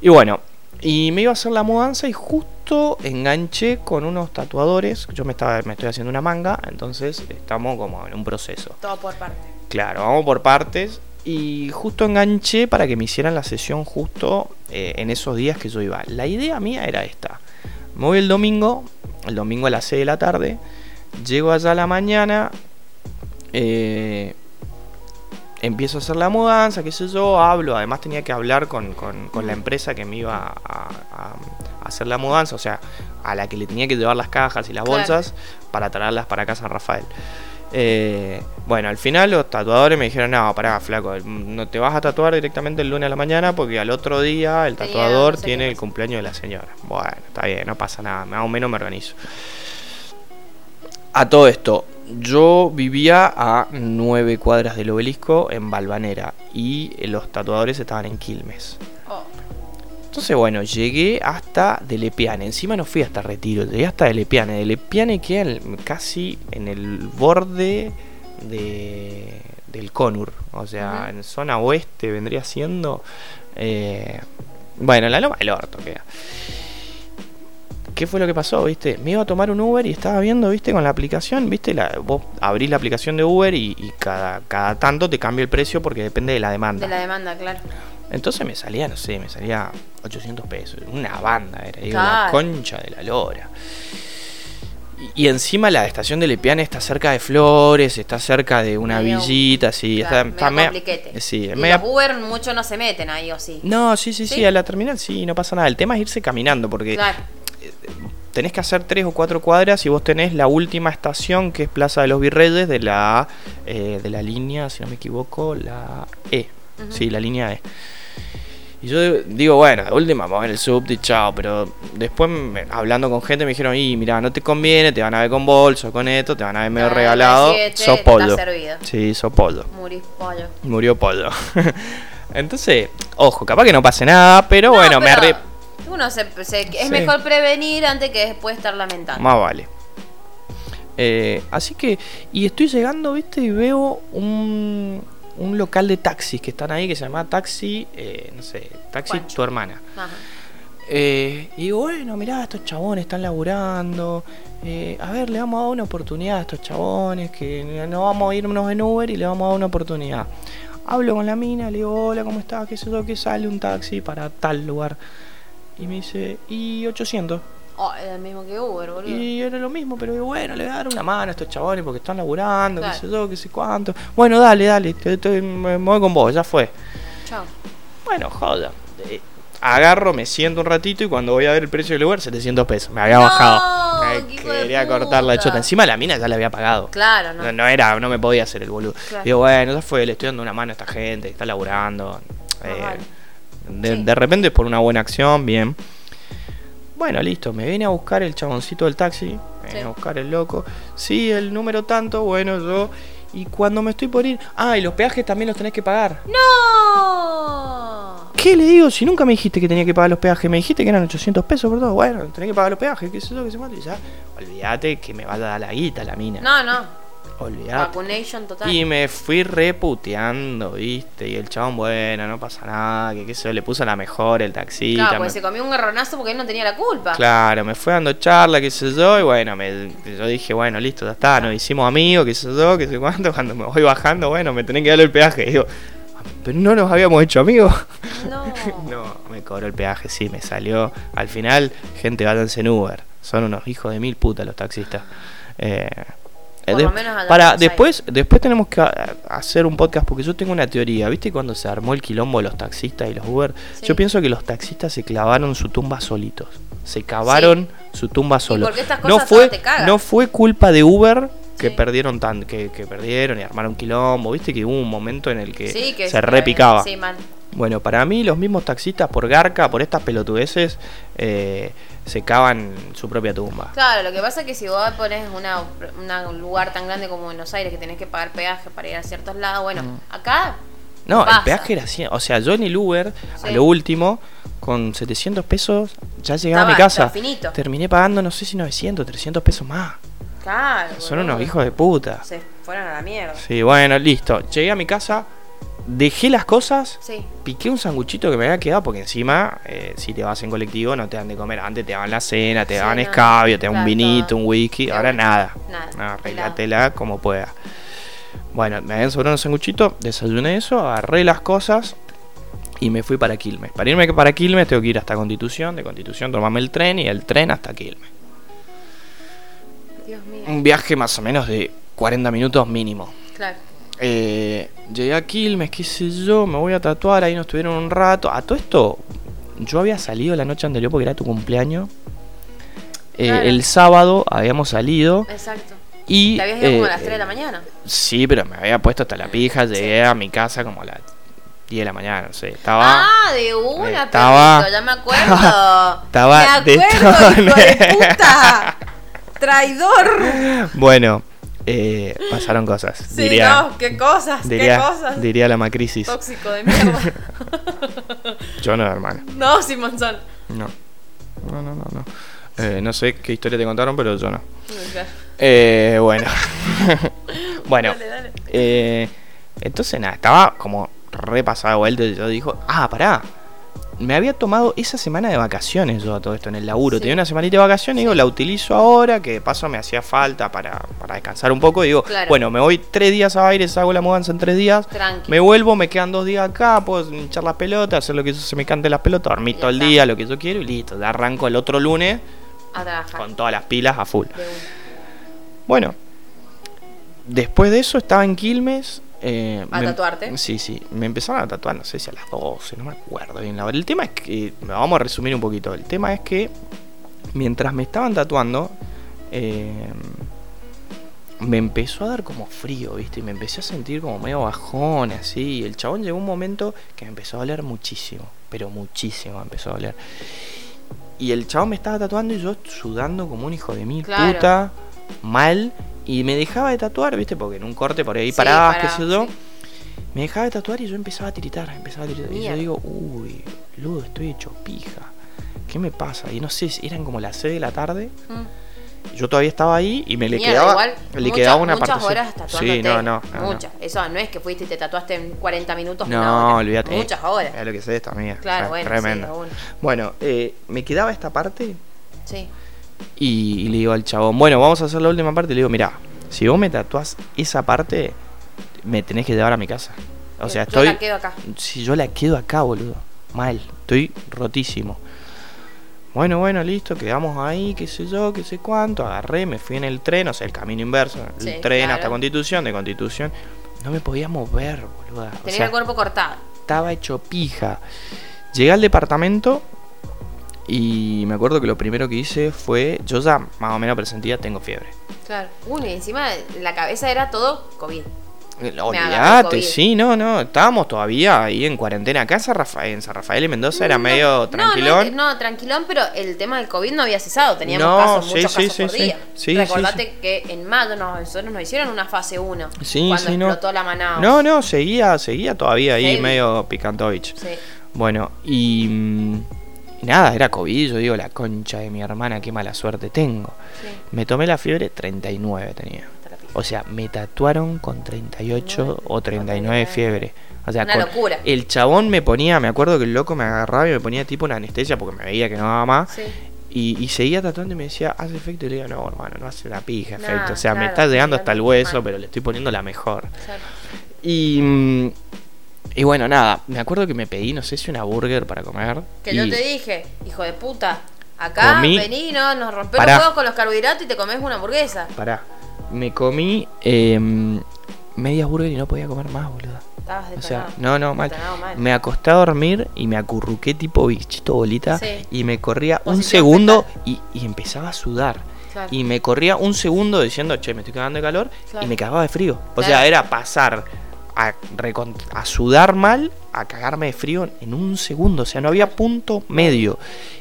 Y bueno, y me iba a hacer la mudanza y justo enganché con unos tatuadores. Yo me, estaba, me estoy haciendo una manga, entonces estamos como en un proceso. Todo por parte. Claro, vamos por partes. Y justo enganché para que me hicieran la sesión justo eh, en esos días que yo iba. La idea mía era esta. Me voy el domingo, el domingo a las 6 de la tarde. Llego allá a la mañana. eh, empiezo a hacer la mudanza, qué sé yo, hablo. Además tenía que hablar con, con- con la empresa que me iba a, a- a hacer la mudanza, o sea, a la que le tenía que llevar las cajas y las Claro. bolsas para traerlas para casa a Rafael. Eh, bueno, al final los tatuadores me dijeron, no, pará, flaco, no te vas a tatuar directamente el lunes a la mañana porque al otro día el Tenía tatuador no sé tiene el cumpleaños de la señora. Bueno, está bien, no pasa nada, más o menos me organizo. A todo esto, yo vivía a nueve cuadras del obelisco en Balvanera y los tatuadores estaban en Quilmes. Oh, Entonces, bueno, llegué hasta Delepiane. Encima no fui hasta Retiro, llegué hasta Delepiane. Delepiane queda en- casi en el borde de, del Conur. O sea, en zona oeste vendría siendo. eh, bueno, en la Loma del Orto queda. ¿Qué fue lo que pasó, viste? Me iba a tomar un Uber y estaba viendo, viste, con la aplicación, viste, la, vos abrís la aplicación de Uber y, y cada, cada tanto te cambia el precio porque depende de la demanda. de la demanda, claro. Entonces me salía, no sé, me salía 800 pesos. Una banda era, digo, Claro. concha de la lora. Y, y encima la estación de Lepiane está cerca de Flores, está cerca de una Medio- villita, sí, Claro, está, está medio. Sí, Y los Uber mucho no se meten ahí o sí. No, sí, sí, sí, ¿Sí? a la terminal sí, no pasa nada. El tema es irse caminando porque Claro. Tenés que hacer tres o cuatro cuadras y vos tenés la última estación que es Plaza de los Virreyes de la, eh, de la línea, si no me equivoco, la E. Sí, la línea E. Y yo digo, bueno, de última vamos en el subte y chao, pero después me- hablando con gente me dijeron, y mira, no te conviene, te van a ver con bolso, con esto, te van a ver medio Claro, regalado, sos pollo. Sí, sos pollo. Murís pollo. Murió pollo. Entonces, ojo, capaz que no pase nada, pero No, bueno, me pero arre... Uno se, se- es Sí. mejor prevenir antes que después estar lamentando. Más vale. Eh, así que, y estoy llegando, viste, y veo un, un local de taxis que están ahí que se llama Taxi, eh, no sé, Taxi Juancho. tu hermana. Ajá. Eh, y digo, bueno, mirá, estos chabones están laburando. eh, a ver, le vamos a dar una oportunidad a estos chabones, que no vamos a irnos en Uber y le vamos a dar una oportunidad. Hablo con la mina, le digo, hola, ¿cómo estás? ¿Qué sé yo? que sale un taxi para tal lugar? Y me dice, y 800. Oh, es el mismo que Uber, boludo. Y era lo mismo, pero digo, bueno, le voy a dar una mano a estos chabones porque están laburando, qué sé yo, qué sé cuánto. Bueno, dale, dale, te, te- me voy con vos, ya fue. Chao. Bueno, joda. Eh, agarro, me siento un ratito y cuando voy a ver el precio del lugar, 700 pesos. Me había No, bajado. Me quería cortar la chota. Encima la mina ya la había pagado. Claro, ¿no? No, no era, no me podía hacer el boludo. Claro. Digo, bueno, ya fue, le estoy dando una mano a esta gente está laburando. Eh, vale. De, Sí. de repente por una buena acción, bien. Bueno, listo, me viene a buscar el chaboncito del taxi, me viene a buscar el loco. Sí, el número tanto, bueno, yo. Y cuando me estoy por ir, ah, y los peajes también los tenés que pagar. ¡No! ¿Qué le digo? Si nunca me dijiste que tenía que pagar los peajes, me dijiste que eran 800 pesos por todo. Bueno, tenés que pagar los peajes, qué sé yo, qué sé cuánto. Y ya, olvídate que me vaya a dar la guita la mina. No, no. Vacunation total. Y me fui reputeando, ¿viste? Y el chabón, bueno, no pasa nada, que qué sé yo, le puso la mejor, el taxista. Claro, me- porque se comió un garronazo porque él no tenía la culpa. Claro, me fue dando charla, qué sé yo, y bueno, me, yo dije, bueno, listo, ya está, nos hicimos amigos, qué sé yo, qué sé cuánto, cuando me voy bajando, bueno, me tenés que dar el peaje. Y digo, pero no nos habíamos hecho amigos. No. No, me cobró el peaje, sí, me salió. Al final, gente, váyanse en Uber. Son unos hijos de mil putas los taxistas. Eh, de- para después después tenemos que hacer un podcast porque yo tengo una teoría. Viste cuando se armó el quilombo de los taxistas y los Uber Sí. yo pienso que los taxistas se clavaron su tumba solitos. Se cavaron su tumba solos. porque estas no fue te no fue culpa de Uber que Sí. perdieron tan que, que perdieron y armaron quilombo. Viste que hubo un momento en el que, se repicaba Sí, mal. Bueno, para mí los mismos taxistas por garca, por estas pelotudeces, eh, se cavan su propia tumba. Claro, lo que pasa es que si vos pones una, una- un lugar tan grande como Buenos Aires que tenés que pagar peaje para ir a ciertos lados, bueno, acá No, el peaje era así. O sea, yo en el Uber, a lo último, con 700 pesos, ya llegaba a mi casa. finito. Terminé pagando, no sé si 900, 300 pesos más. Claro. Son boludo. unos hijos de puta. Se fueron a la mierda. Sí, bueno, listo. Llegué a mi casa, dejé las cosas, Sí. piqué un sanguchito que me había quedado, porque encima, eh, si te vas en colectivo, no te dan de comer. Antes te daban la cena, te Sí, daban no. escabio, te daban un vinito, un whisky. Ahora bueno. nada. Nada, No, arreglátela como pueda. Bueno, me habían sobrado unos sanguchitos, desayuné eso, agarré las cosas y me fui para Quilmes. Para irme para Quilmes tengo que ir hasta Constitución, de Constitución tomarme el tren y el tren hasta Quilmes. Dios mío. Un viaje más o menos de 40 minutos mínimo. Claro. Eh, llegué a Quilmes, qué sé yo, me voy a tatuar, ahí nos tuvieron un rato. A todo esto, yo había salido la noche anterior porque era tu cumpleaños. Eh, Claro. El sábado habíamos salido Exacto. y... Te habías ido como a eh, las 3 de la mañana. Sí, pero me había puesto hasta la pija, llegué a mi casa como a las 10 de la mañana, no sé, estaba... Ah, de una, estaba- perrito, ya me acuerdo. estaba me de acuerdo, hijo de puta. Traidor. Bueno, eh, pasaron cosas, Sí, diría, no, qué cosas, diría, qué cosas. diría la macrisis. Tóxico de mierda. Yo no, hermano, no, Simón Sol. no. No, no, no, no. Eh, no sé qué historia te contaron, pero yo no. Eh, bueno. bueno. Dale, dale. eh, entonces nada, estaba como repasada vuelta y yo dijo, ah, pará. Me había tomado esa semana de vacaciones yo a todo esto en el laburo. Sí. Tenía una semanita de vacaciones y digo, la utilizo ahora, que de paso me hacía falta para, para descansar un poco. Y digo, Claro. bueno, me voy tres días a Aires, hago la mudanza en tres días. Tranqui. Me vuelvo, me quedan dos días acá, puedo hinchar las pelotas, hacer lo que se me cante las pelotas, dormir todo el día, lo que yo quiero y listo. Ya arranco el otro lunes A trabajar. con todas las pilas a full. Bueno, después de eso estaba en Quilmes. Eh, ¿A me- tatuarte? Sí, sí. Me empezaron a tatuar, no sé si a las 12, no me acuerdo bien la hora. El tema es que, vamos a resumir un poquito. El tema es que mientras me estaban tatuando, eh, me empezó a dar como frío, ¿viste? Y me empecé a sentir como medio bajón, así. Y el chabón llegó un momento que me empezó a doler muchísimo, pero muchísimo me empezó a doler. Y el chabón me estaba tatuando y yo sudando como un hijo de mil Claro. puta, mal. Y me dejaba de tatuar, ¿viste? Porque en un corte por ahí Sí, parabas, qué paraba, sé yo. sí. Me dejaba de tatuar y yo empezaba a tiritar, empezaba a tiritar. Y yo digo, uy, ludo, estoy hecho pija. ¿Qué me pasa? Y no sé, eran como las 6 de la tarde. Mm. Yo todavía estaba ahí y me le quedaba, igual, le muchas- quedaba una muchas parte. horas tatuándote. Sí, no, no. no, no. muchas. Eso no es que fuiste y te tatuaste en 40 minutos. No, olvídate. Muchas horas. Es lo que sé esta mía. Claro, bueno, sí, Tremendo. de una. bueno, eh, me quedaba esta parte Sí. Y, y le digo al chabón, bueno, vamos a hacer la última parte. Y le digo, mira, si vos me tatuás esa parte, me tenés que llevar a mi casa. O sea, Yo estoy. la quedo acá. Si yo la quedo acá, boludo. Mal. Estoy rotísimo. Bueno, bueno, listo, quedamos ahí, qué sé yo, qué sé cuánto. Agarré, me fui en el tren, o sea, el camino inverso. El Sí, tren claro. hasta Constitución, de Constitución. No me podía mover, boludo. O Tenía sea, el cuerpo cortado. estaba hecho pija. Llegué al departamento y me acuerdo que lo primero que hice fue. Yo ya más o menos presentía, tengo fiebre. Claro. Uno, y encima la cabeza era todo COVID. agarró Olvídate, sí, no, no. Estábamos todavía ahí en cuarentena. Acá en San Rafael, en San Rafael y Mendoza era No, medio no, tranquilón. No, no, tranquilón, pero el tema del COVID no había cesado. Teníamos No, casos, sí, muchos sí, casos sí, por sí. día. Sí, Recordate que en mayo nos, nosotros nos hicieron una fase 1. Sí, cuando sí, no. explotó la manada. No, no, seguía, seguía todavía ahí medio picantovich. Sí. Bueno, y, mm, y nada, era COVID. Yo digo, la concha de mi hermana, qué mala suerte tengo. sí. Me tomé la fiebre, 39 tenía. O sea, me tatuaron con 38 o 39 fiebre. O sea, Una locura. el chabón me ponía, me acuerdo que el loco me agarraba y me ponía tipo una anestesia porque me veía que no daba más. Sí. Y, y seguía tatuando y me decía, ¿hace efecto? Y le digo, no, hermano, no hace una pija efecto. O sea, me está llegando hasta el hueso, mal. pero le estoy poniendo la mejor. Exacto. Y, mm, y bueno, nada, me acuerdo que me pedí, no sé si una burger para comer. Que y yo te dije, hijo de puta, acá Comí- vení, no, nos rompemos Pará. huevos con los carbohidratos y te comes una hamburguesa. Pará, me comí eh, media burger y no podía comer más, boludo. Estabas O sea, no, no, mal. Me acosté a dormir y me acurruqué tipo bichito bolita Sí. y me corría un segundo y, y empezaba a sudar. Claro. Y me corría un segundo diciendo, che, me estoy cagando de calor Claro. y me cagaba de frío. O Claro. sea, era pasar a, sudar mal a cagarme de frío en un segundo. O sea, no había punto medio.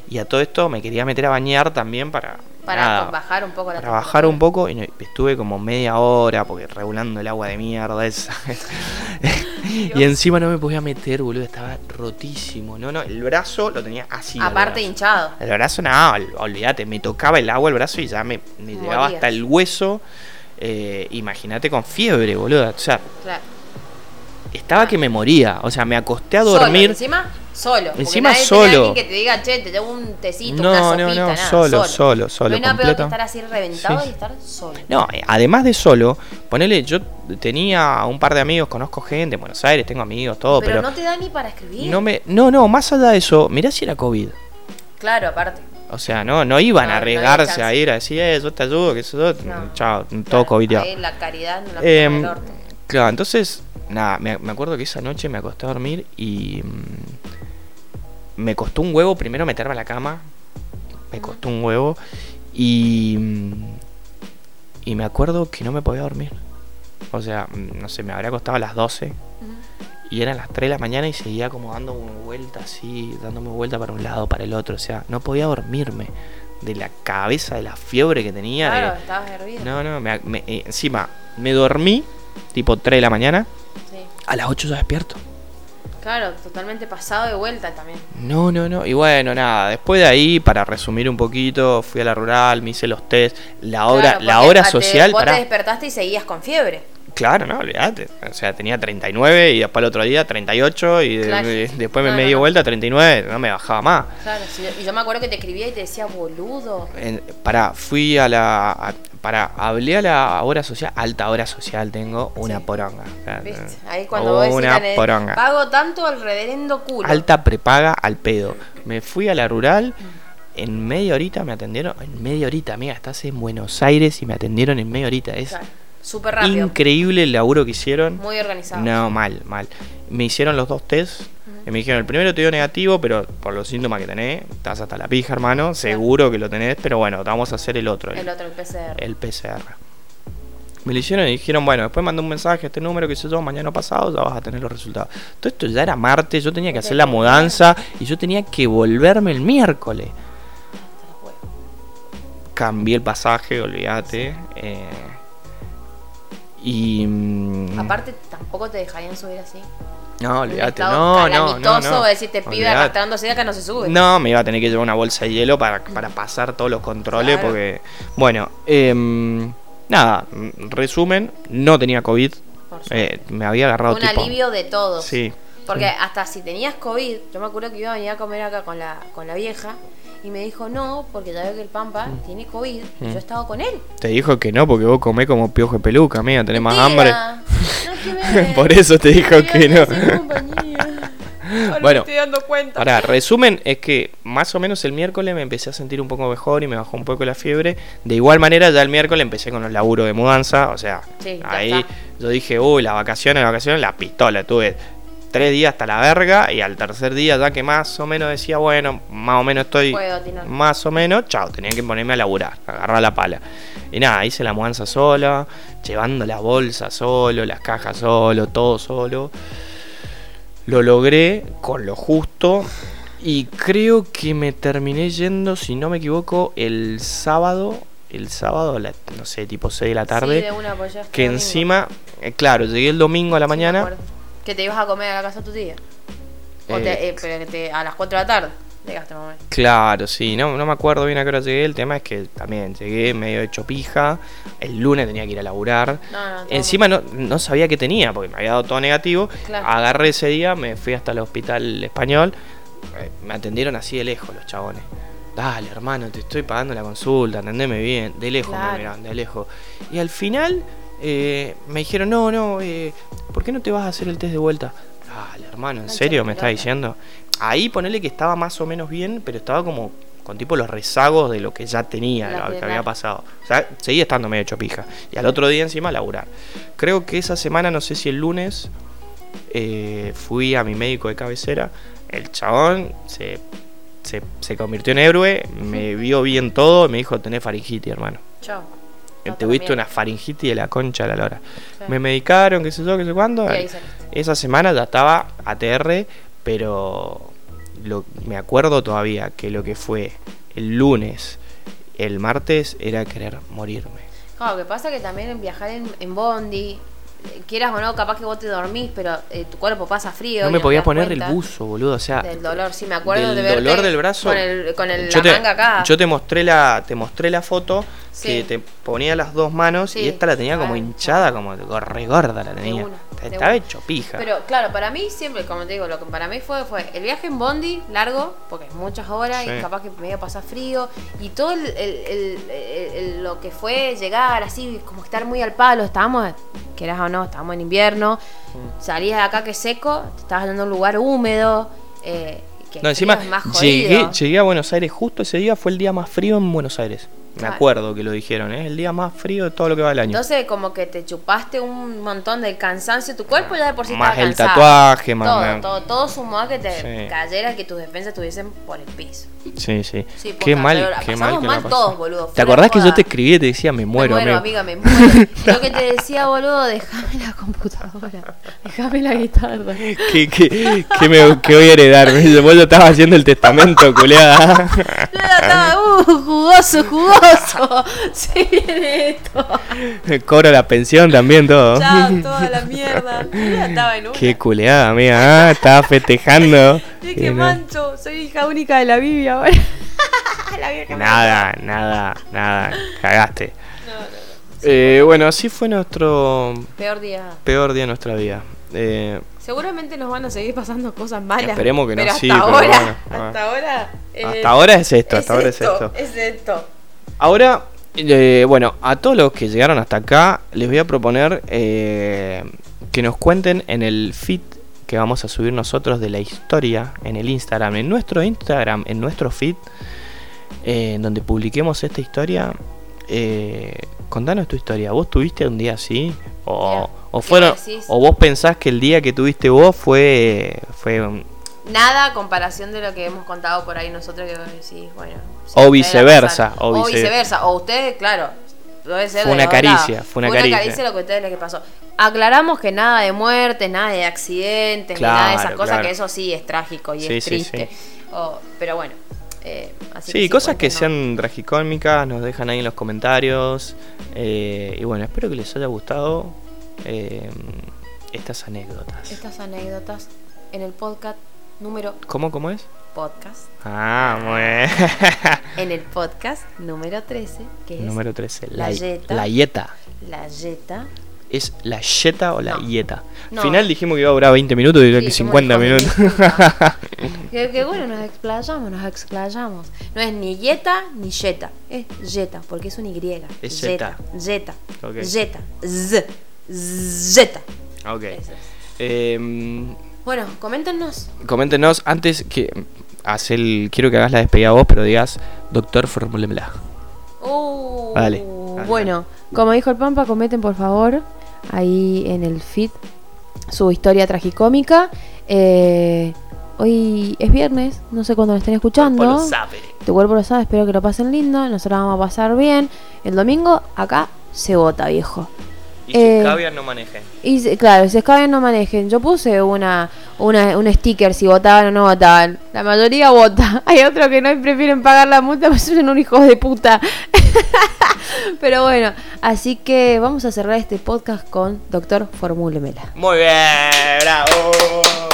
Y a todo esto me quería meter a bañar también para... Para nada, bajar un poco la para bajar un poco y no- estuve como media hora porque regulando el agua de mierda esa. y encima no me podía meter, boludo, estaba rotísimo. No, no, el brazo lo tenía así. Aparte hinchado. El brazo, no, ol- olvídate, me tocaba el agua el brazo y ya me, me llegaba hasta el hueso. Eh, Imagínate con fiebre, boludo. O sea, Claro. Estaba que me moría. O sea, me acosté a Solo, dormir. encima, solo. porque Encima nadie solo. Que te diga, che, te llevo un tecito, No, una no, sopita, no, nada. solo, solo, solo, No hay nada peor que estar así reventado Sí. y estar solo. No, eh, además de solo, ponele, yo tenía un par de amigos, conozco gente en Buenos Aires, tengo amigos, todo, pero, pero, no te da ni para escribir. no me, no, no, más allá de eso, mirá si era COVID. Claro, aparte. O sea, no, no iban No, a no arriesgarse a ir a decir, eh, yo te ayudo, que eso, No. chao, todo Claro, COVID la caridad no la orto. claro, entonces, nada, me, me acuerdo que esa noche me acosté a dormir y mm, me costó un huevo primero meterme a la cama. Me costó un huevo. Y. mm, Y me acuerdo que no me podía dormir. O sea, mm, no sé, me habría costado a las 12. Y eran las 3 de la mañana y seguía como dando vuelta así, dándome vuelta para un lado, para el otro. O sea, no podía dormirme de la cabeza, de la fiebre que tenía. de- Claro, estabas hervido. No, no, me- me- eh, encima me dormí tipo 3 de la mañana. A las 8 ya despierto. Claro, totalmente pasado de vuelta también. No, no, no. Y bueno, nada. Después de ahí, para resumir un poquito, fui a la rural, me hice los test. La hora, Claro, la hora te- social, Vos pará. te despertaste y seguías con fiebre. Claro, no, olvídate. O sea, tenía 39 y después el otro día 38 y Claro. de- después me No, me no, di no. vuelta a 39, no me bajaba más. Claro, sí, y yo me acuerdo que te escribía y te decía boludo. En- pará, fui a la. a- pará, hablé a la hora social, alta hora social tengo, una Sí. poronga. ¿Viste? Ahí cuando vos decís, una "Tenés- poronga. pago tanto al reverendo culo. Alta prepaga al pedo. Me fui a la rural, en media horita me atendieron. En media horita, amiga, estás en Buenos Aires y me atendieron en media horita. Es Claro, Súper rápido. increíble el laburo que hicieron. Muy organizado. No, mal, mal. Me hicieron los dos test. Y me dijeron, el primero te dio negativo, pero por los síntomas que tenés, estás hasta la pija, hermano. Seguro que lo tenés, pero bueno, te vamos a hacer el otro, el, El otro, el PCR. el PCR. Me lo hicieron y dijeron, bueno, después mandé un mensaje a este número que sé yo, mañana pasado ya vas a tener los resultados. Todo esto ya era martes, yo tenía que hacer la mudanza y yo tenía que volverme el miércoles. Cambié el pasaje, olvídate. eh, y... mm, Aparte, tampoco te dejarían subir así. no, olvídate, no, no, no, no. decirte pibe arrastrándose de acá no se sube. No, me iba a tener que llevar una bolsa de hielo para, para pasar todos los controles Claro. porque... Bueno, em, nada, resumen, no tenía COVID. Eh, me había agarrado Un tipo... alivio de todos. Sí. Porque hasta si tenías COVID, yo me acuerdo que iba a venir a comer acá con la, con la vieja y me dijo no, porque ya veo que el Pampa tiene COVID y Mm. yo he estado con él. Te dijo que no porque vos comés como piojo de peluca, amiga, tenés más hambre. No, me- Por eso te dijo que no. Bueno. me estoy dando cuenta. Ahora, resumen es que más o menos el miércoles me empecé a sentir un poco mejor y me bajó un poco la fiebre. De igual manera, ya el miércoles empecé con los laburos de mudanza. O sea, Sí, ahí yo dije, uy, las vacaciones, las vacaciones, la pistola. Tuve tres días hasta la verga y al tercer día, ya que más o menos decía, bueno, más o menos estoy más o menos, chao, tenía que ponerme a laburar, agarrar la pala. Y nada, hice la mudanza sola, llevando la bolsa solo, las cajas solo, todo solo. Lo logré con lo justo y creo que me terminé yendo, si no me equivoco, el sábado, el sábado, la- no sé, tipo 6 de la tarde, Sí, de una apoyaste que domingo. encima, eh, claro, llegué el domingo a la Sí, mañana. Que te ibas a comer a la casa de tu tía. O Eh, te- eh, pero que te- a las 4 de la tarde llegaste mamá. Claro, sí, no, no me acuerdo bien a qué hora llegué. El tema es que también llegué medio hecho pija. El lunes tenía que ir a laburar. No, no, Encima no, no sabía qué tenía, porque me había dado todo negativo. Claro. Agarré ese día, me fui hasta el hospital español. Eh, Me atendieron así de lejos los chabones. Dale, hermano, te estoy pagando la consulta, atendeme bien. De lejos Claro. me miraban, de lejos. Y al final eh, me dijeron, no, no, eh, ¿por qué no te vas a hacer el test de vuelta? Dale, hermano, ¿en serio me estás pelota. diciendo? Ahí ponele que estaba más o menos bien, pero estaba como con tipo los rezagos de lo que ya tenía, La lo que había pasado. O sea, seguía estando medio hecho pija. Y al otro día encima laburar. Creo que esa semana, no sé si el lunes, eh, fui a mi médico de cabecera. El chabón se, se, se convirtió en héroe, me vio bien todo y me dijo, tenés faringitis, hermano. Chao. No, te también. viste una faringitis de la concha de la lora. Sí. Me medicaron, qué sé yo, qué sé cuándo. Esa semana ya estaba ATR, pero lo, me acuerdo todavía que lo que fue el lunes, el martes, era querer morirme. Claro, que pasa que también viajar en, en Bondi, quieras o no, capaz que vos te dormís, pero eh, tu cuerpo pasa frío. No me podía poner cuenta el buzo, boludo. O sea, Del dolor, sí, me acuerdo del de verte dolor del brazo. Con, el, con el, yo, la te, manga acá. yo te mostré la, te mostré la foto Sí. que te ponía las dos manos Sí, y esta la tenía como claro. hinchada, como re gorda la tenía. una, Estaba hecho pija. Pero claro, para mí siempre, como te digo, lo que para mí fue fue el viaje en Bondi, largo, porque es muchas horas Sí. y capaz que me iba a pasar frío. Y todo el- lo que fue llegar así, como estar muy al palo, estábamos, quieras o no, estábamos en invierno, Mm. salías de acá que seco, te estabas dando un lugar húmedo. Eh, que no, encima es más llegué, llegué a Buenos Aires justo ese día, fue el día más frío en Buenos Aires. Me acuerdo que lo dijeron, es el día más frío de todo lo que va el año. Entonces, como que te chupaste un montón del cansancio. Tu cuerpo ya de por sí Más estaba el cansado. tatuaje, más- Todo, todo, todo sumó a que te Sí. cayera, que tus defensas estuviesen por el piso. Sí, sí. Sí, qué mal, qué pasamos mal que mal todos, boludo. ¿Te acordás que yo te escribí y te decía, me muero, me muero, amigo? amiga, me muero. Lo que te decía, boludo, déjame la computadora. Déjame la guitarra. ¿Qué, qué, qué me, qué voy a heredar? Vos ya estabas haciendo el testamento, culeada. Yo estaba, uh, jugoso, jugoso. Se viene esto. Cobro la pensión también, todo. Chao, toda la mierda. Ya estaba en una. Qué culeada, amiga. Ah, estaba festejando. Dije, no- mancho, soy hija única de la Biblia ahora. la Nada, nada, nada. Cagaste. Eh, bueno, así fue nuestro Peor día. peor día de nuestra vida. Eh, Seguramente nos van a seguir pasando cosas malas. Esperemos que no, pero sí, hasta pero ahora, bueno, ah. hasta ahora. eh, hasta ahora es esto, hasta ahora es esto. Es esto. Ahora, eh, bueno, a todos los que llegaron hasta acá, les voy a proponer eh, que nos cuenten en el feed que vamos a subir nosotros de la historia en el Instagram, en nuestro Instagram, en nuestro feed, eh, en donde publiquemos esta historia. Contanos tu historia. ¿Vos tuviste un día así? O, Mira, o ¿qué fueron, o vos pensás que el día que tuviste vos fue, fue un- Nada a comparación de lo que hemos contado por ahí nosotros que decís, bueno. sí, O viceversa, o O, vice- viceversa. O ustedes, claro. Puede ser Fue una caricia, fue una caricia. lo que a ustedes les pasó. Aclaramos que nada de muerte, nada de accidentes, ni nada de esas cosas, claro. que eso sí es trágico y Sí, es sí, triste. sí. O- pero bueno. eh, así Sí, cosas que sean tragicómicas, nos dejan ahí en los comentarios. eh, y bueno, espero que les haya gustado eh, estas anécdotas. Estas anécdotas en el podcast número ¿Cómo, cómo es? podcast. Ah, bien. En el podcast número 13, que es Número 13. La yeta. la yeta. la yeta. ¿Es la yeta o la No. yeta? No. Al final dijimos que iba a durar 20 minutos y Sí, que somos 50 hijos de minutos. que, que bueno, nos explayamos, nos explayamos. No es ni yeta ni yeta, es yeta, porque es un Y. Es Yeta. Yeta. Ok. Yeta. Z. Zeta. ok. Es. Em, Bueno, coméntenos. coméntenos antes que. haz el, quiero que hagas la despedida vos, pero digas, doctor, formulemela. Uh, Dale, dale, bueno, como dijo el Pampa, comenten por favor ahí en el feed su historia tragicómica. Eh, hoy es viernes, no sé cuándo lo estén escuchando. Tu cuerpo lo sabe, espero que lo pasen lindo. Nosotros vamos a pasar bien. El domingo acá se vota, viejo. Y si Eh, caviar no manejen. Y se- claro, si escaben no manejen. Yo puse una, una, un sticker si votaban o no votaban. La mayoría vota. Hay otros que no prefieren pagar la multa, pues son unos hijos de puta. Pero bueno, así que vamos a cerrar este podcast con Doctor Formúlemela. Muy bien, bravo.